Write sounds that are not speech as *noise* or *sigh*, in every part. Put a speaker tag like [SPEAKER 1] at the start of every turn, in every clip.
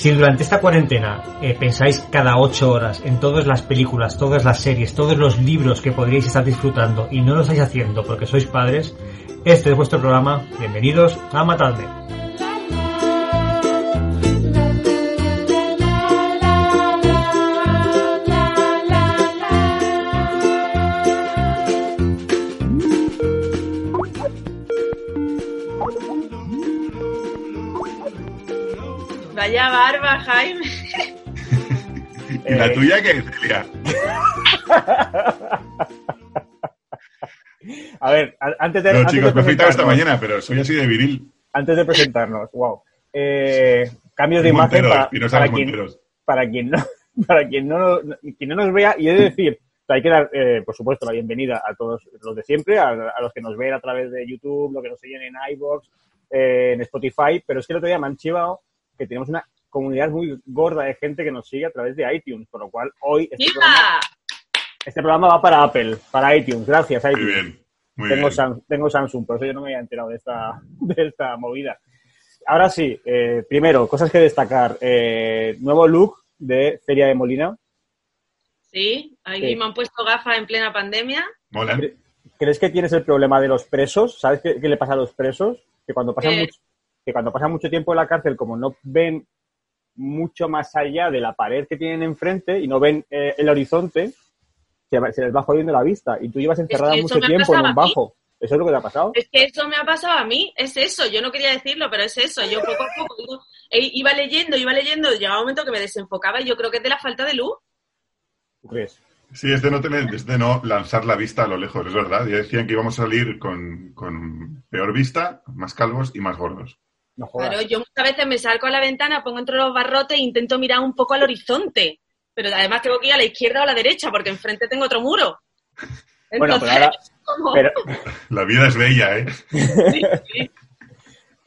[SPEAKER 1] Si durante esta cuarentena eh, pensáis cada ocho horas en todas las películas, todas las series, todos los libros que podríais estar disfrutando y no lo estáis haciendo porque sois padres, este es vuestro programa. Bienvenidos a Matadme.
[SPEAKER 2] Vaya barba, Jaime. *laughs*
[SPEAKER 3] ¿Y la tuya qué es, Celia? *laughs*
[SPEAKER 1] A ver, antes de.
[SPEAKER 3] No,
[SPEAKER 1] antes
[SPEAKER 3] chicos,
[SPEAKER 1] de
[SPEAKER 3] me he esta mañana, pero soy así de viril.
[SPEAKER 1] Antes de presentarnos, wow. Eh, cambios de imagen
[SPEAKER 3] Monteros,
[SPEAKER 1] para, para quien,
[SPEAKER 3] Monteros.
[SPEAKER 1] para quien no *laughs* para quien no, quien no nos vea y he de decir hay que dar eh, por supuesto la bienvenida a todos los de siempre a, a los que nos ven a través de YouTube los que nos siguen en iVoox eh, en Spotify pero es que el otro día me han chivado que tenemos una comunidad muy gorda de gente que nos sigue a través de iTunes por lo cual hoy este, programa,
[SPEAKER 2] ¡Viva!
[SPEAKER 1] este programa va para Apple para iTunes gracias
[SPEAKER 3] Muy
[SPEAKER 1] iTunes
[SPEAKER 3] bien, muy
[SPEAKER 1] tengo,
[SPEAKER 3] bien.
[SPEAKER 1] Sam- tengo Samsung, por eso yo no me había enterado de esta, de esta movida. Ahora sí, eh, primero, cosas que destacar. Eh, nuevo look de Feria de Molina.
[SPEAKER 2] Sí, aquí
[SPEAKER 1] Sí.
[SPEAKER 2] me han puesto gafas en plena pandemia.
[SPEAKER 3] Mola.
[SPEAKER 1] ¿Crees que tienes el problema de los presos? ¿Sabes qué, qué le pasa a los presos? Que cuando, pasan
[SPEAKER 2] ¿Qué?
[SPEAKER 1] mucho, que cuando pasan mucho tiempo en la cárcel, como no ven mucho más allá de la pared que tienen enfrente y no ven eh, el horizonte, se, les va jodiendo la vista. Y tú llevas encerrada mucho tiempo en un bajo. ¿Eso es lo que te ha pasado?
[SPEAKER 2] Es que eso me ha pasado a mí, es eso. Yo no quería decirlo, pero es eso. Yo poco a poco iba- e- iba leyendo, iba leyendo, llegaba un momento que me desenfocaba y yo creo que es de la falta de luz.
[SPEAKER 1] ¿Tú crees?
[SPEAKER 3] Sí, es de, no tener, es de no lanzar la vista a lo lejos, es verdad. Ya decían que íbamos a salir con, con peor vista, más calvos y más gordos.
[SPEAKER 1] No.
[SPEAKER 2] Claro, yo muchas veces me salgo a la ventana, pongo entre los barrotes e intento mirar un poco al horizonte. Pero además tengo que ir a la izquierda o a la derecha, porque enfrente tengo otro muro.
[SPEAKER 1] Bueno, pero
[SPEAKER 2] Entonces,
[SPEAKER 1] ahora- *laughs* Pero, *laughs*
[SPEAKER 3] La vida es bella, ¿eh?
[SPEAKER 2] sí, sí. *laughs*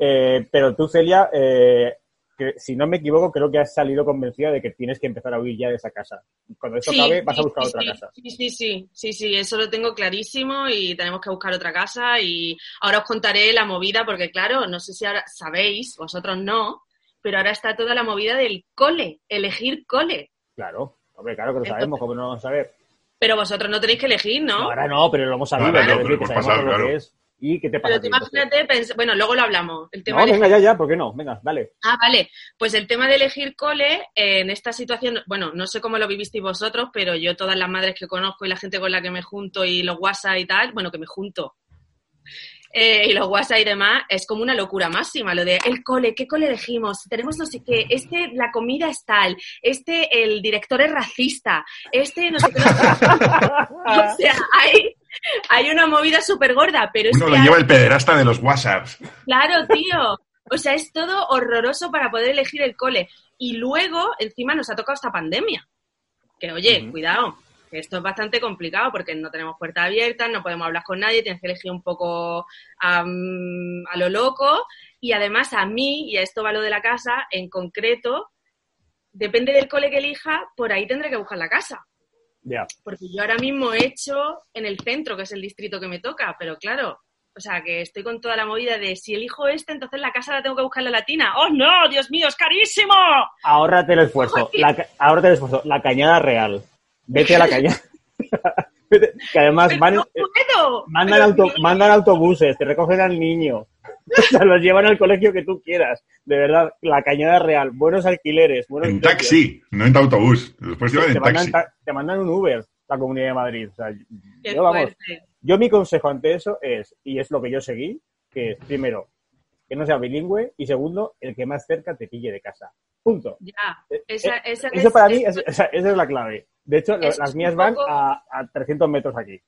[SPEAKER 1] Eh, pero tú, Celia, eh, que, si no me equivoco, creo que has salido convencida de que tienes que empezar a huir ya de esa casa. Cuando esto
[SPEAKER 2] Sí,
[SPEAKER 1] acabe, vas a buscar
[SPEAKER 2] sí,
[SPEAKER 1] otra
[SPEAKER 2] sí,
[SPEAKER 1] casa.
[SPEAKER 2] Sí, sí, sí, sí, sí, eso lo tengo clarísimo y tenemos que buscar otra casa y ahora os contaré la movida porque claro, no sé si ahora sabéis, vosotros no, pero ahora está toda la movida del cole, elegir cole.
[SPEAKER 1] Claro, hombre, claro que lo
[SPEAKER 2] Entonces-
[SPEAKER 1] sabemos, como no lo vamos a saber.
[SPEAKER 2] Pero vosotros no tenéis que elegir, ¿no?
[SPEAKER 1] Ahora no, pero lo hemos sabido,
[SPEAKER 3] no, pero
[SPEAKER 1] decir, que lo que es. ¿Y qué te pasa?
[SPEAKER 2] Pero tú imagínate, pens- bueno, luego lo hablamos. El tema
[SPEAKER 1] No,
[SPEAKER 2] de
[SPEAKER 1] venga, ya, ya, ¿por qué no? Venga, dale.
[SPEAKER 2] Ah, vale. Pues el tema de elegir cole, eh, en esta situación, bueno, no sé cómo lo vivisteis vosotros, pero yo todas las madres que conozco y la gente con la que me junto y los WhatsApp y tal, bueno, que me junto, eh, y los WhatsApp y demás, es como una locura máxima. Lo de el cole, ¿qué cole elegimos? Tenemos no sé qué, este, la comida es tal, este, el director es racista, este, no sé qué. no sé qué. o sea, hay, hay una movida súper gorda, pero es
[SPEAKER 3] Uno
[SPEAKER 2] que
[SPEAKER 3] lo lleva el pederasta de los WhatsApps.
[SPEAKER 2] Claro, tío. O sea, es todo horroroso para poder elegir el cole. Y luego, encima, nos ha tocado esta pandemia. Que, oye, cuidado, que esto es bastante complicado porque no tenemos puertas abiertas, no podemos hablar con nadie, tienes que elegir un poco a lo loco. Y además, a mí, y a esto va lo de la casa, en concreto, depende del cole que elija, por ahí tendré que buscar la casa. Porque yo ahora mismo he hecho en el centro, que es el distrito que me toca, pero claro, o sea, que estoy con toda la movida de si elijo este, entonces la casa la tengo que buscar en la latina. ¡Oh, no! ¡Dios mío, es carísimo!
[SPEAKER 1] Ahórrate el esfuerzo. La, ahórrate el esfuerzo. La cañada real. Vete a la cañada. *laughs* Que además van,
[SPEAKER 2] no
[SPEAKER 1] eh, mandan, auto- mandan autobuses, te recogen al niño. *laughs* O sea, los llevan al colegio que tú quieras. De verdad, la cañada real. Buenos alquileres. Buenos
[SPEAKER 3] En
[SPEAKER 1] precios.
[SPEAKER 3] taxi, no en autobús. Después
[SPEAKER 1] te,
[SPEAKER 3] en
[SPEAKER 1] mandan,
[SPEAKER 3] taxi.
[SPEAKER 1] te mandan un Uber, la Comunidad de Madrid. O sea,
[SPEAKER 2] qué
[SPEAKER 1] yo, vamos,
[SPEAKER 2] fuerte.
[SPEAKER 1] yo mi consejo ante eso es, y es lo que yo seguí, que es, primero, que no sea bilingüe, y segundo, el que más cerca te pille de casa. Punto.
[SPEAKER 2] Ya,
[SPEAKER 1] Eh,
[SPEAKER 2] esa,
[SPEAKER 1] eh,
[SPEAKER 2] esa
[SPEAKER 1] Eso
[SPEAKER 2] es-
[SPEAKER 1] para mí,
[SPEAKER 2] eso-
[SPEAKER 1] es- esa, esa es la clave. De hecho,
[SPEAKER 2] Eso
[SPEAKER 1] las mías van a, a 300 metros aquí.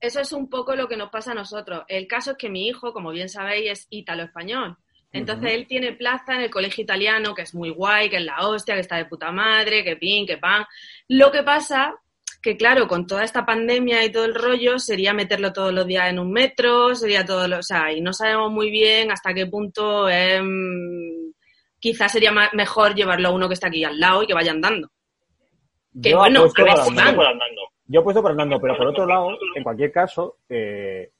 [SPEAKER 2] Eso es un poco lo que nos pasa a nosotros. El caso es que mi hijo, como bien sabéis, es ítalo-español. Entonces él tiene plaza en el colegio italiano, que es muy guay, que es la hostia, que está de puta madre, que pin, que pan. Lo que pasa que, claro, con toda esta pandemia y todo el rollo, sería meterlo todos los días en un metro, sería todo lo, o sea, y no sabemos muy bien hasta qué punto em, quizás sería mejor llevarlo a uno que está aquí al lado y que vaya andando. Que
[SPEAKER 1] Yo
[SPEAKER 2] bueno,
[SPEAKER 1] apuesto
[SPEAKER 2] a ver
[SPEAKER 1] por
[SPEAKER 2] si
[SPEAKER 1] andando.
[SPEAKER 2] van.
[SPEAKER 1] Yo he puesto por andando, pero por otro lado, en cualquier caso, eh,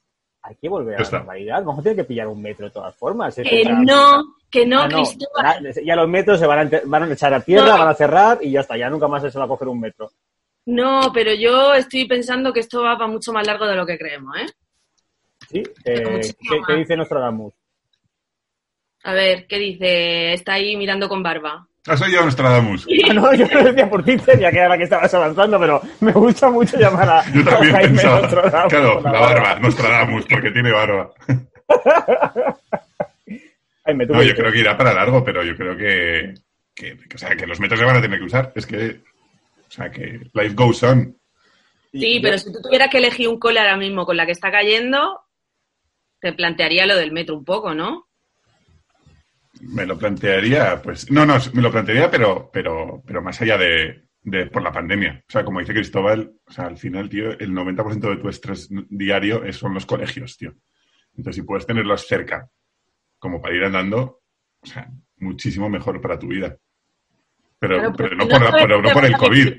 [SPEAKER 1] hay que volver a la
[SPEAKER 3] está.
[SPEAKER 1] normalidad. Vamos a tener que pillar un metro de todas formas.
[SPEAKER 2] Que no, que no,
[SPEAKER 1] Ah, no,
[SPEAKER 2] Cristóbal.
[SPEAKER 1] ya los metros se van a, ente- van a echar a tierra,
[SPEAKER 2] No.
[SPEAKER 1] van a cerrar y ya está, ya nunca más se va a coger un metro.
[SPEAKER 2] No, pero yo estoy pensando que esto va para mucho más largo de lo que creemos, ¿eh?
[SPEAKER 1] ¿Sí? Eh, ¿qué, dice Nostradamus?
[SPEAKER 2] A ver, ¿qué dice? Está ahí mirando con barba.
[SPEAKER 3] Ah, soy yo, Nostradamus.
[SPEAKER 1] Ah, no, yo lo decía por Twitter, ya que era que estabas avanzando, pero me gusta mucho llamar a,
[SPEAKER 3] Yo también
[SPEAKER 1] a Jaime
[SPEAKER 3] pensaba.
[SPEAKER 1] Nostradamus
[SPEAKER 3] Claro, la barba, Nostradamus, porque tiene barba.
[SPEAKER 1] Jaime, tú
[SPEAKER 3] No, yo creo que irá para largo, pero yo creo que, que, que, o sea, que los metros se van a tener que usar. Es que, o sea, que life goes on.
[SPEAKER 2] Sí, pero si tú tuvieras que elegir un cole ahora mismo con la que está cayendo, te plantearía lo del metro un poco, ¿no?
[SPEAKER 3] Me lo plantearía, pues, no, no, me lo plantearía, pero, pero, pero más allá de, de por la pandemia. O sea, como dice Cristóbal, o sea, al final, tío, el 90% de tu estrés diario es- son los colegios, tío. Entonces, si puedes tenerlos cerca, como para ir andando, o sea, muchísimo mejor para tu vida. Pero, pero
[SPEAKER 2] porque
[SPEAKER 3] no
[SPEAKER 2] no
[SPEAKER 3] por, la- pero no por el COVID.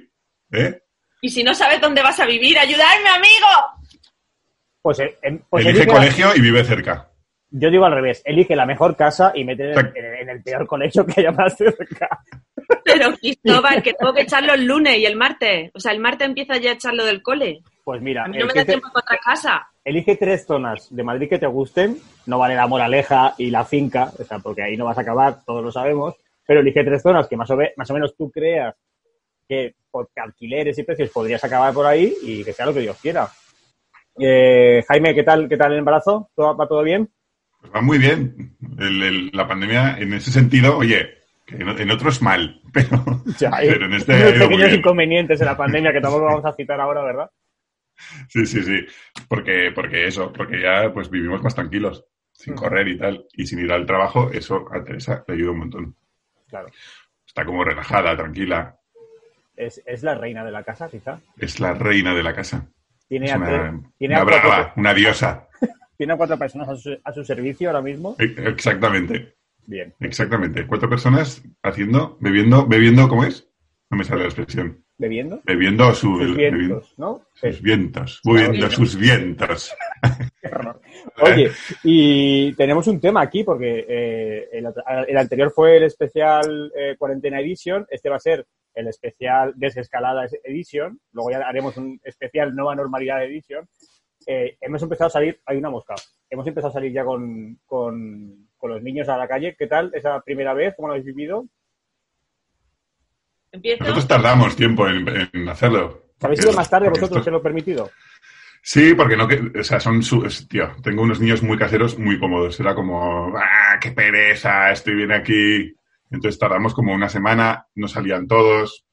[SPEAKER 3] ¿Eh?
[SPEAKER 2] Y si no sabes dónde vas a vivir, ¡ayudarme, amigo!
[SPEAKER 1] Pues, eh, pues
[SPEAKER 3] Elige
[SPEAKER 1] elige-
[SPEAKER 3] colegio y vive cerca.
[SPEAKER 1] Yo digo al revés, elige la mejor casa y mete en,
[SPEAKER 3] Exacto.
[SPEAKER 1] en- en el peor colegio que haya más cerca.
[SPEAKER 2] Pero Cristóbal, que tengo que echarlo el lunes y el martes. O sea, el martes empieza ya a echarlo del cole.
[SPEAKER 1] Pues mira,
[SPEAKER 2] A mí no me
[SPEAKER 1] elige,
[SPEAKER 2] da tiempo para otra casa.
[SPEAKER 1] elige tres zonas de Madrid que te gusten, no vale la moraleja y la finca, o sea, porque ahí no vas a acabar, todos lo sabemos, pero elige tres zonas que más o, ve- más o menos tú creas que por alquileres y precios podrías acabar por ahí y que sea lo que Dios quiera. Eh, Jaime, ¿qué tal, ¿qué tal el embarazo? ¿Todo, ¿Va todo bien?
[SPEAKER 3] Pues va muy bien. El- el- la pandemia, en ese sentido, oye, que en, en otros mal, *laughs* pero, pero en este ha
[SPEAKER 1] unos
[SPEAKER 3] ido muy
[SPEAKER 1] pequeños inconvenientes en la pandemia que tampoco *laughs* vamos a citar ahora, ¿verdad?
[SPEAKER 3] Sí, sí, sí. Porque, porque eso, porque ya pues vivimos más tranquilos, sin
[SPEAKER 1] Ujú.
[SPEAKER 3] correr y tal, y sin ir al trabajo, eso a Teresa le ayuda un montón.
[SPEAKER 1] Claro.
[SPEAKER 3] Está como relajada, tranquila.
[SPEAKER 1] Es, es la reina de la casa, quizá.
[SPEAKER 3] Es la reina de la casa.
[SPEAKER 1] Tiene,
[SPEAKER 3] Es
[SPEAKER 1] a,
[SPEAKER 3] una,
[SPEAKER 1] tiene,
[SPEAKER 3] una
[SPEAKER 1] a cuatro,
[SPEAKER 3] brava, una diosa.
[SPEAKER 1] Tiene a cuatro personas a su, a su servicio ahora mismo.
[SPEAKER 3] E- Exactamente,
[SPEAKER 1] Bien.
[SPEAKER 3] exactamente. Cuatro personas haciendo, bebiendo, bebiendo, ¿cómo es? No me sale la expresión.
[SPEAKER 1] Bebiendo.
[SPEAKER 3] Bebiendo su,
[SPEAKER 1] Sus
[SPEAKER 3] bebiendo
[SPEAKER 1] vientos, ¿no?
[SPEAKER 3] sus vientos, bebiendo sus vientos.
[SPEAKER 1] Oye, y tenemos un tema aquí porque eh, el, el anterior fue el especial eh, Cuarentena Edition, este va a ser el especial Desescalada Edition, luego ya haremos un especial Nueva Normalidad Edition. Eh, hemos empezado a salir, hay una mosca, hemos empezado a salir ya con, con, con los niños a la calle. ¿Qué tal esa primera vez? ¿Cómo lo habéis vivido?
[SPEAKER 2] ¿Empiezo?
[SPEAKER 3] Nosotros tardamos tiempo en, en hacerlo.
[SPEAKER 1] ¿Habéis ido más tarde vosotros
[SPEAKER 3] esto-
[SPEAKER 1] que lo permitido?
[SPEAKER 3] Sí, porque no, que, o sea, son su, tío, tengo unos niños muy caseros, muy cómodos. Era como, ah, qué pereza, estoy bien aquí. Entonces tardamos como una semana, no salían todos.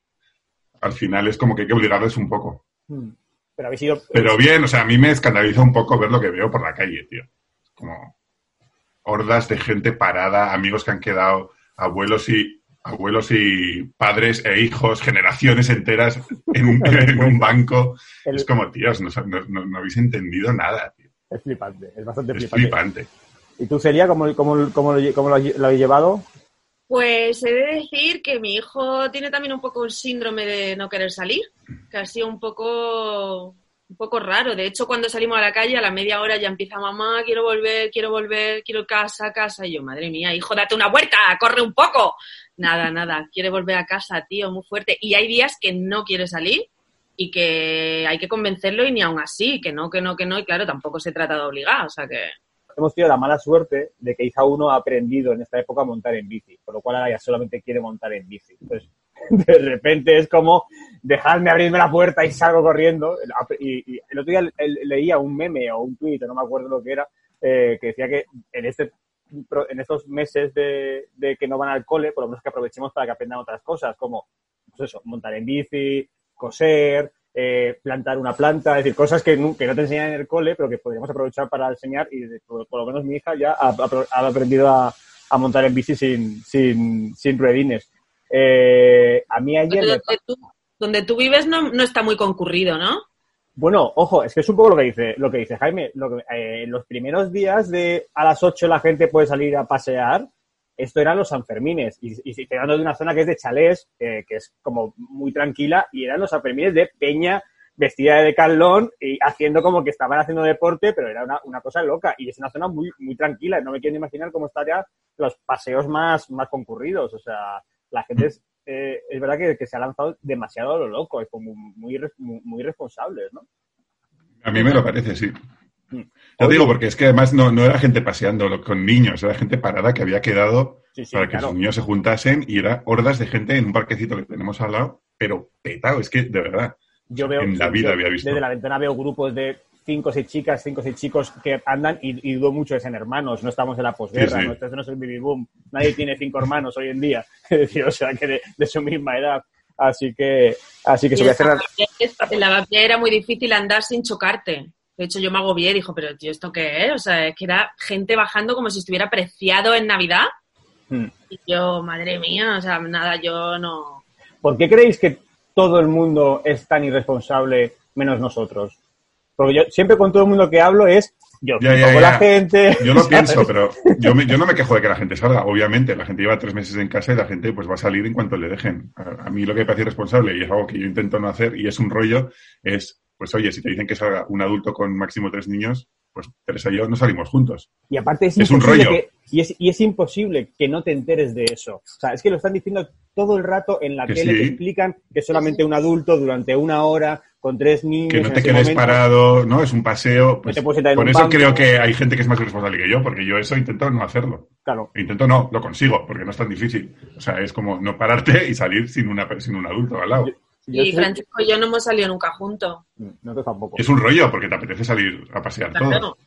[SPEAKER 3] Al final es como que hay que obligarles un poco.
[SPEAKER 1] Hmm. Pero habéis ido...
[SPEAKER 3] Pero bien, o sea, a mí me escandaliza un poco ver lo que veo por la calle, tío. Como hordas de gente parada, amigos que han quedado, abuelos y abuelos y padres e hijos, generaciones enteras en un, *laughs* en un banco.
[SPEAKER 1] el-
[SPEAKER 3] Es como, tíos, no, no- no- habéis entendido nada, tío.
[SPEAKER 1] es flipante, es bastante
[SPEAKER 3] Es
[SPEAKER 1] flipante.
[SPEAKER 3] flipante.
[SPEAKER 1] ¿Y tú, Celia, cómo, cómo, cómo lo, cómo lo lo habéis llevado?
[SPEAKER 2] Pues he de decir que mi hijo tiene también un poco el síndrome de no querer salir, que ha sido un poco, un poco raro. De hecho, cuando salimos a la calle, a la media hora ya empieza mamá, quiero volver, quiero volver, quiero casa, casa. Y yo, madre mía, hijo, date una vuelta, corre un poco. Nada, nada, quiere volver a casa, tío, muy fuerte. Y hay días que no quiere salir y que hay que convencerlo y ni aún así, que no, que no, que no. Y claro, tampoco se trata de obligar, o sea que...
[SPEAKER 1] Hemos tenido la mala suerte de que hija uno ha aprendido en esta época a montar en bici, por lo cual ahora ya solamente quiere montar en bici. Entonces, *laughs* de repente es como dejarme abrirme la puerta y salgo corriendo. Y, el otro día le- leía un meme o un tuit, no me acuerdo lo que era, eh, que decía que en este en estos meses de, de que no van al cole, por lo menos que aprovechemos para que aprendan otras cosas, como pues eso, montar en bici, coser, eh, plantar una planta, es decir, cosas que no, que no te enseñan en el cole, pero que podríamos aprovechar para enseñar y por, por lo menos mi hija ya ha, aprendido a, a montar en bici sin, sin, sin ruedines. Eh, a mí ayer... Me-
[SPEAKER 2] donde, tú, donde tú vives no, no está muy concurrido, ¿no?
[SPEAKER 1] Bueno, ojo, es que es un poco lo que dice, lo que dice Jaime. Lo que, eh, en los primeros días de a las 8 la gente puede salir a pasear, esto eran los Sanfermines. Y, y estoy hablando de una zona que es de chalés, eh, que es como muy tranquila, y eran los Sanfermines de Peña vestida de decalón y haciendo como que estaban haciendo deporte, pero era una, una cosa loca. Y es una zona muy, muy tranquila. No me quiero imaginar cómo estarían los paseos más, más concurridos. O sea, la gente es, eh, es verdad que, se ha lanzado demasiado a lo loco, es como muy, muy, muy ¿no?
[SPEAKER 3] A mí me lo parece, sí.
[SPEAKER 1] Mm. Oye.
[SPEAKER 3] digo, porque es que además no, no era gente paseando lo- con niños, era gente parada que había quedado
[SPEAKER 1] Sí, sí,
[SPEAKER 3] para que
[SPEAKER 1] claro.
[SPEAKER 3] sus niños se juntasen y era hordas de gente en un parquecito que tenemos al lado, pero petado, es que de verdad.
[SPEAKER 1] Yo veo,
[SPEAKER 3] en la vida
[SPEAKER 1] yo
[SPEAKER 3] había visto.
[SPEAKER 1] Desde la ventana veo grupos de cinco o seis chicas, cinco o seis chicos que andan y, y dudo mucho que sean hermanos. No estamos en la posguerra,
[SPEAKER 3] Sí, sí.
[SPEAKER 1] ¿no? Esto no es el baby boom. Nadie tiene cinco hermanos hoy en día. *laughs* Es decir, o sea, que de, de su misma edad. Así que, así que se voy a cerrar.
[SPEAKER 2] En Lavapiés era muy difícil andar sin chocarte. De hecho, yo me agobié y dijo, pero tío, ¿esto qué es? O sea, es que era gente bajando como si estuviera preciado en Navidad.
[SPEAKER 1] Hmm.
[SPEAKER 2] Y yo, madre mía, o sea, nada, yo no...
[SPEAKER 1] ¿Por qué creéis que todo el mundo es tan irresponsable menos nosotros? Porque yo siempre con todo el mundo que hablo es yo
[SPEAKER 3] Ya, ya, ya.
[SPEAKER 1] la gente.
[SPEAKER 3] Yo lo *laughs*
[SPEAKER 1] ¿sabes?
[SPEAKER 3] pienso, pero yo, me- yo no me quejo de que la gente salga, obviamente. La gente lleva tres meses en casa y la gente pues va a salir en cuanto le dejen. A, a mí lo que me parece irresponsable y es algo que yo intento no hacer y es un rollo, es, pues oye, si te dicen que salga un adulto con máximo tres niños, pues Teresa y yo no salimos juntos.
[SPEAKER 1] Y aparte es,
[SPEAKER 3] Es un
[SPEAKER 1] imposible
[SPEAKER 3] rollo.
[SPEAKER 1] que, y, es, y es imposible que no te enteres de eso. O sea, es que lo están diciendo todo el rato en la
[SPEAKER 3] Que
[SPEAKER 1] tele,
[SPEAKER 3] sí.
[SPEAKER 1] te explican que solamente un adulto durante una hora con tres niños.
[SPEAKER 3] Que no te quedes
[SPEAKER 1] momento-
[SPEAKER 3] parado, ¿no? Es un paseo. pues,
[SPEAKER 1] te sentar en
[SPEAKER 3] por eso
[SPEAKER 1] banco.
[SPEAKER 3] creo que hay gente que es más irresponsable que yo, porque yo eso intento no hacerlo.
[SPEAKER 1] Claro.
[SPEAKER 3] Intento no, lo consigo, porque no es tan difícil. O sea, es como no pararte y salir sin, una, sin un adulto al lado.
[SPEAKER 1] Yo
[SPEAKER 2] y Francisco y yo no hemos salido nunca juntos.
[SPEAKER 1] Nosotros tampoco.
[SPEAKER 3] Es un rollo, porque te apetece salir a pasear
[SPEAKER 2] Claro.
[SPEAKER 3] todos.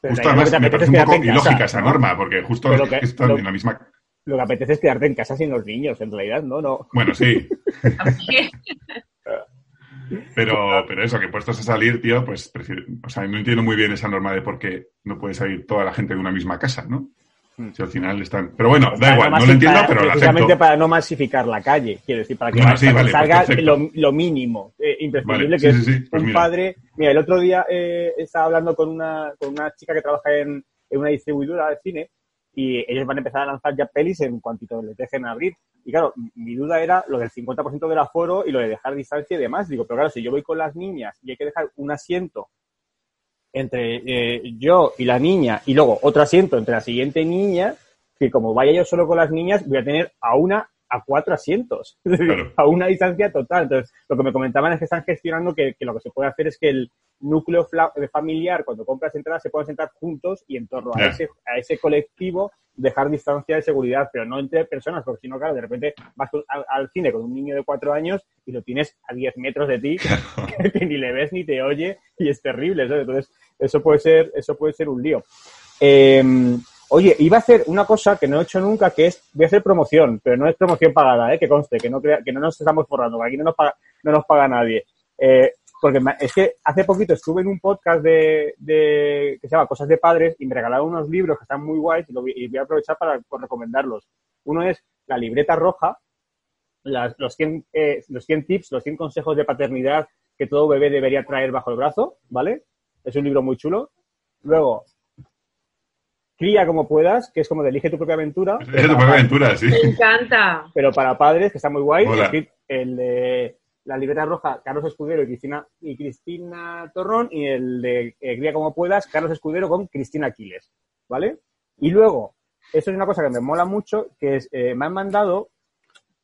[SPEAKER 1] Pero
[SPEAKER 3] Justo además me parece un poco
[SPEAKER 1] casa,
[SPEAKER 3] ilógica esa
[SPEAKER 1] ¿no?
[SPEAKER 3] norma, porque justo
[SPEAKER 1] que-
[SPEAKER 3] están
[SPEAKER 1] lo-
[SPEAKER 3] en la misma...
[SPEAKER 1] Lo que apetece es quedarte en casa sin los niños, en realidad, ¿no? no.
[SPEAKER 3] Bueno, sí, *laughs* pero, pero eso, que puestos a salir, tío, pues prefiero... O sea, no entiendo muy bien esa norma de por qué no puede salir toda la gente de una misma casa, ¿no?
[SPEAKER 1] Hmm.
[SPEAKER 3] Si al final están... Pero bueno, da
[SPEAKER 1] Para
[SPEAKER 3] igual, no lo entiendo,
[SPEAKER 1] para-
[SPEAKER 3] pero lo
[SPEAKER 1] Precisamente para no masificar la calle, quiero decir, para que,
[SPEAKER 3] sí, vale, pues
[SPEAKER 1] salga
[SPEAKER 3] perfecto.
[SPEAKER 1] lo, lo mínimo, eh, imprescindible,
[SPEAKER 3] Vale,
[SPEAKER 1] que
[SPEAKER 3] sí,
[SPEAKER 1] es
[SPEAKER 3] sí, pues
[SPEAKER 1] un
[SPEAKER 3] mira.
[SPEAKER 1] padre... Mira, el otro día eh, estaba hablando con una, con una chica que trabaja en, en una distribuidora de cine y ellos van a empezar a lanzar ya pelis en cuantito les dejen abrir. Y claro, mi duda era lo del 50% del aforo y lo de dejar distancia y demás. Digo, pero claro, si yo voy con las niñas y hay que dejar un asiento entre eh, yo y la niña y luego otro asiento entre la siguiente niña, que como vaya yo solo con las niñas, voy a tener a una a cuatro asientos, *laughs*
[SPEAKER 3] Claro.
[SPEAKER 1] a una distancia total. Entonces, lo que me comentaban es que están gestionando que, que lo que se puede hacer es que el núcleo de familiar, cuando compras entradas, se puedan sentar juntos y en torno a,
[SPEAKER 3] Ya.
[SPEAKER 1] ese, a ese colectivo dejar distancia de seguridad, pero no entre personas, porque si no, claro, de repente vas al, al cine con un niño de cuatro años y lo tienes a 10 metros de ti, *laughs* *laughs* que ni le ves ni te oye y es terrible. ¿sabes? Entonces, eso puede ser, eso puede ser un lío. Eh, oye, iba a hacer una cosa que no he hecho nunca, que es, voy a hacer promoción, pero no es promoción pagada, ¿eh? que conste, que no, crea, que no nos estamos forrando, que aquí no nos paga, no nos paga nadie. Eh, porque es que hace poquito estuve en un podcast de, de- que se llama Cosas de Padres y me regalaron unos libros que están muy guays y, lo y voy a aprovechar para recomendarlos. Uno es La libreta roja, los, 100, eh, los 100 tips, los 100 consejos de paternidad que todo bebé debería traer bajo el brazo, ¿vale? Es un libro muy chulo. Luego, Cría como puedas, que es como de elige tu propia aventura.
[SPEAKER 3] Es *laughs* tu propia aventura, sí.
[SPEAKER 2] me encanta.
[SPEAKER 1] Pero para padres, que está muy guay.
[SPEAKER 3] Hola.
[SPEAKER 1] El, el de la libreta roja, Carlos Escudero y Cristina, y Cristina Torrón. Y el de eh, Cría como puedas, Carlos Escudero con Cristina Aquiles. ¿Vale? Y luego, esto es una cosa que me mola mucho, que es, eh, me han mandado,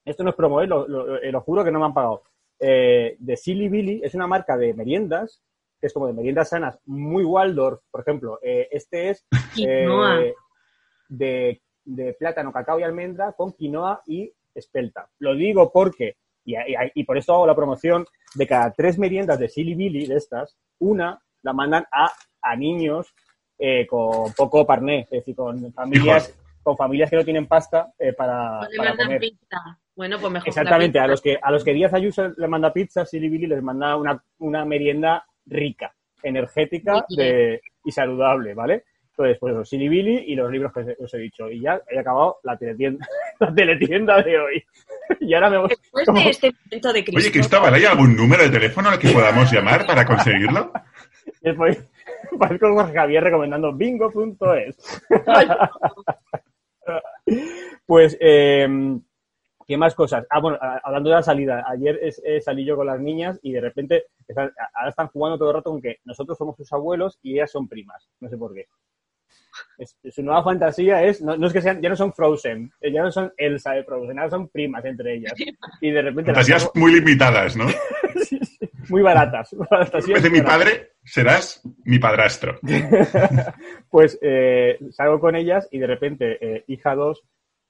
[SPEAKER 1] esto no es promo, eh, lo, lo- lo juro que no me han pagado, eh, de Silly Billy, es una marca de meriendas, que es como de meriendas sanas, muy Waldorf, por ejemplo. Eh, este es *laughs* eh, de, de plátano, cacao y almendra con quinoa y espelta. Lo digo porque, y, y- y por esto hago la promoción, de cada tres meriendas de Silly Billy, de estas, una la mandan a, a niños eh, con poco parné, es decir, con familias, con familias que no tienen pasta eh, para,
[SPEAKER 2] No le
[SPEAKER 1] para
[SPEAKER 2] mandan
[SPEAKER 1] comer.
[SPEAKER 2] pizza. Bueno, pues mejor
[SPEAKER 1] Exactamente,
[SPEAKER 2] la
[SPEAKER 1] a los que a los que Díaz Ayuso le manda pizza, Silly Billy les manda una, una merienda rica, energética de- y saludable, ¿vale? Entonces, pues eso, Silly y los libros que os he dicho. Y ya he acabado la teletienda, *laughs* la teletienda de hoy. *laughs* y ahora me voy.
[SPEAKER 2] Después
[SPEAKER 1] como-
[SPEAKER 2] de este momento de
[SPEAKER 3] Oye,
[SPEAKER 2] Cristóbal,
[SPEAKER 3] Cristóbal, ¿hay algún número de teléfono al que podamos llamar para conseguirlo? *laughs*
[SPEAKER 1] Después, parezco Jorge Javier recomendando bingo.es. Pues, eh, ¿qué más cosas? Ah, bueno, hablando de la salida, ayer es- eh, salí yo con las niñas y de repente están- ahora están jugando todo el rato con que nosotros somos sus abuelos y ellas son primas. No sé por qué. Es- su nueva fantasía es, no, no es que sean, ya no son Frozen, eh, ya no son Elsa de Frozen, ahora son primas entre ellas. Y de repente las
[SPEAKER 3] Fantasías muy limitadas, ¿no? *laughs*
[SPEAKER 1] Sí, sí, muy baratas.
[SPEAKER 3] En
[SPEAKER 1] fantasías
[SPEAKER 3] vez de mi
[SPEAKER 1] baratas.
[SPEAKER 3] padre, serás mi padrastro. *laughs*
[SPEAKER 1] pues eh, salgo con ellas y de repente eh, hija 2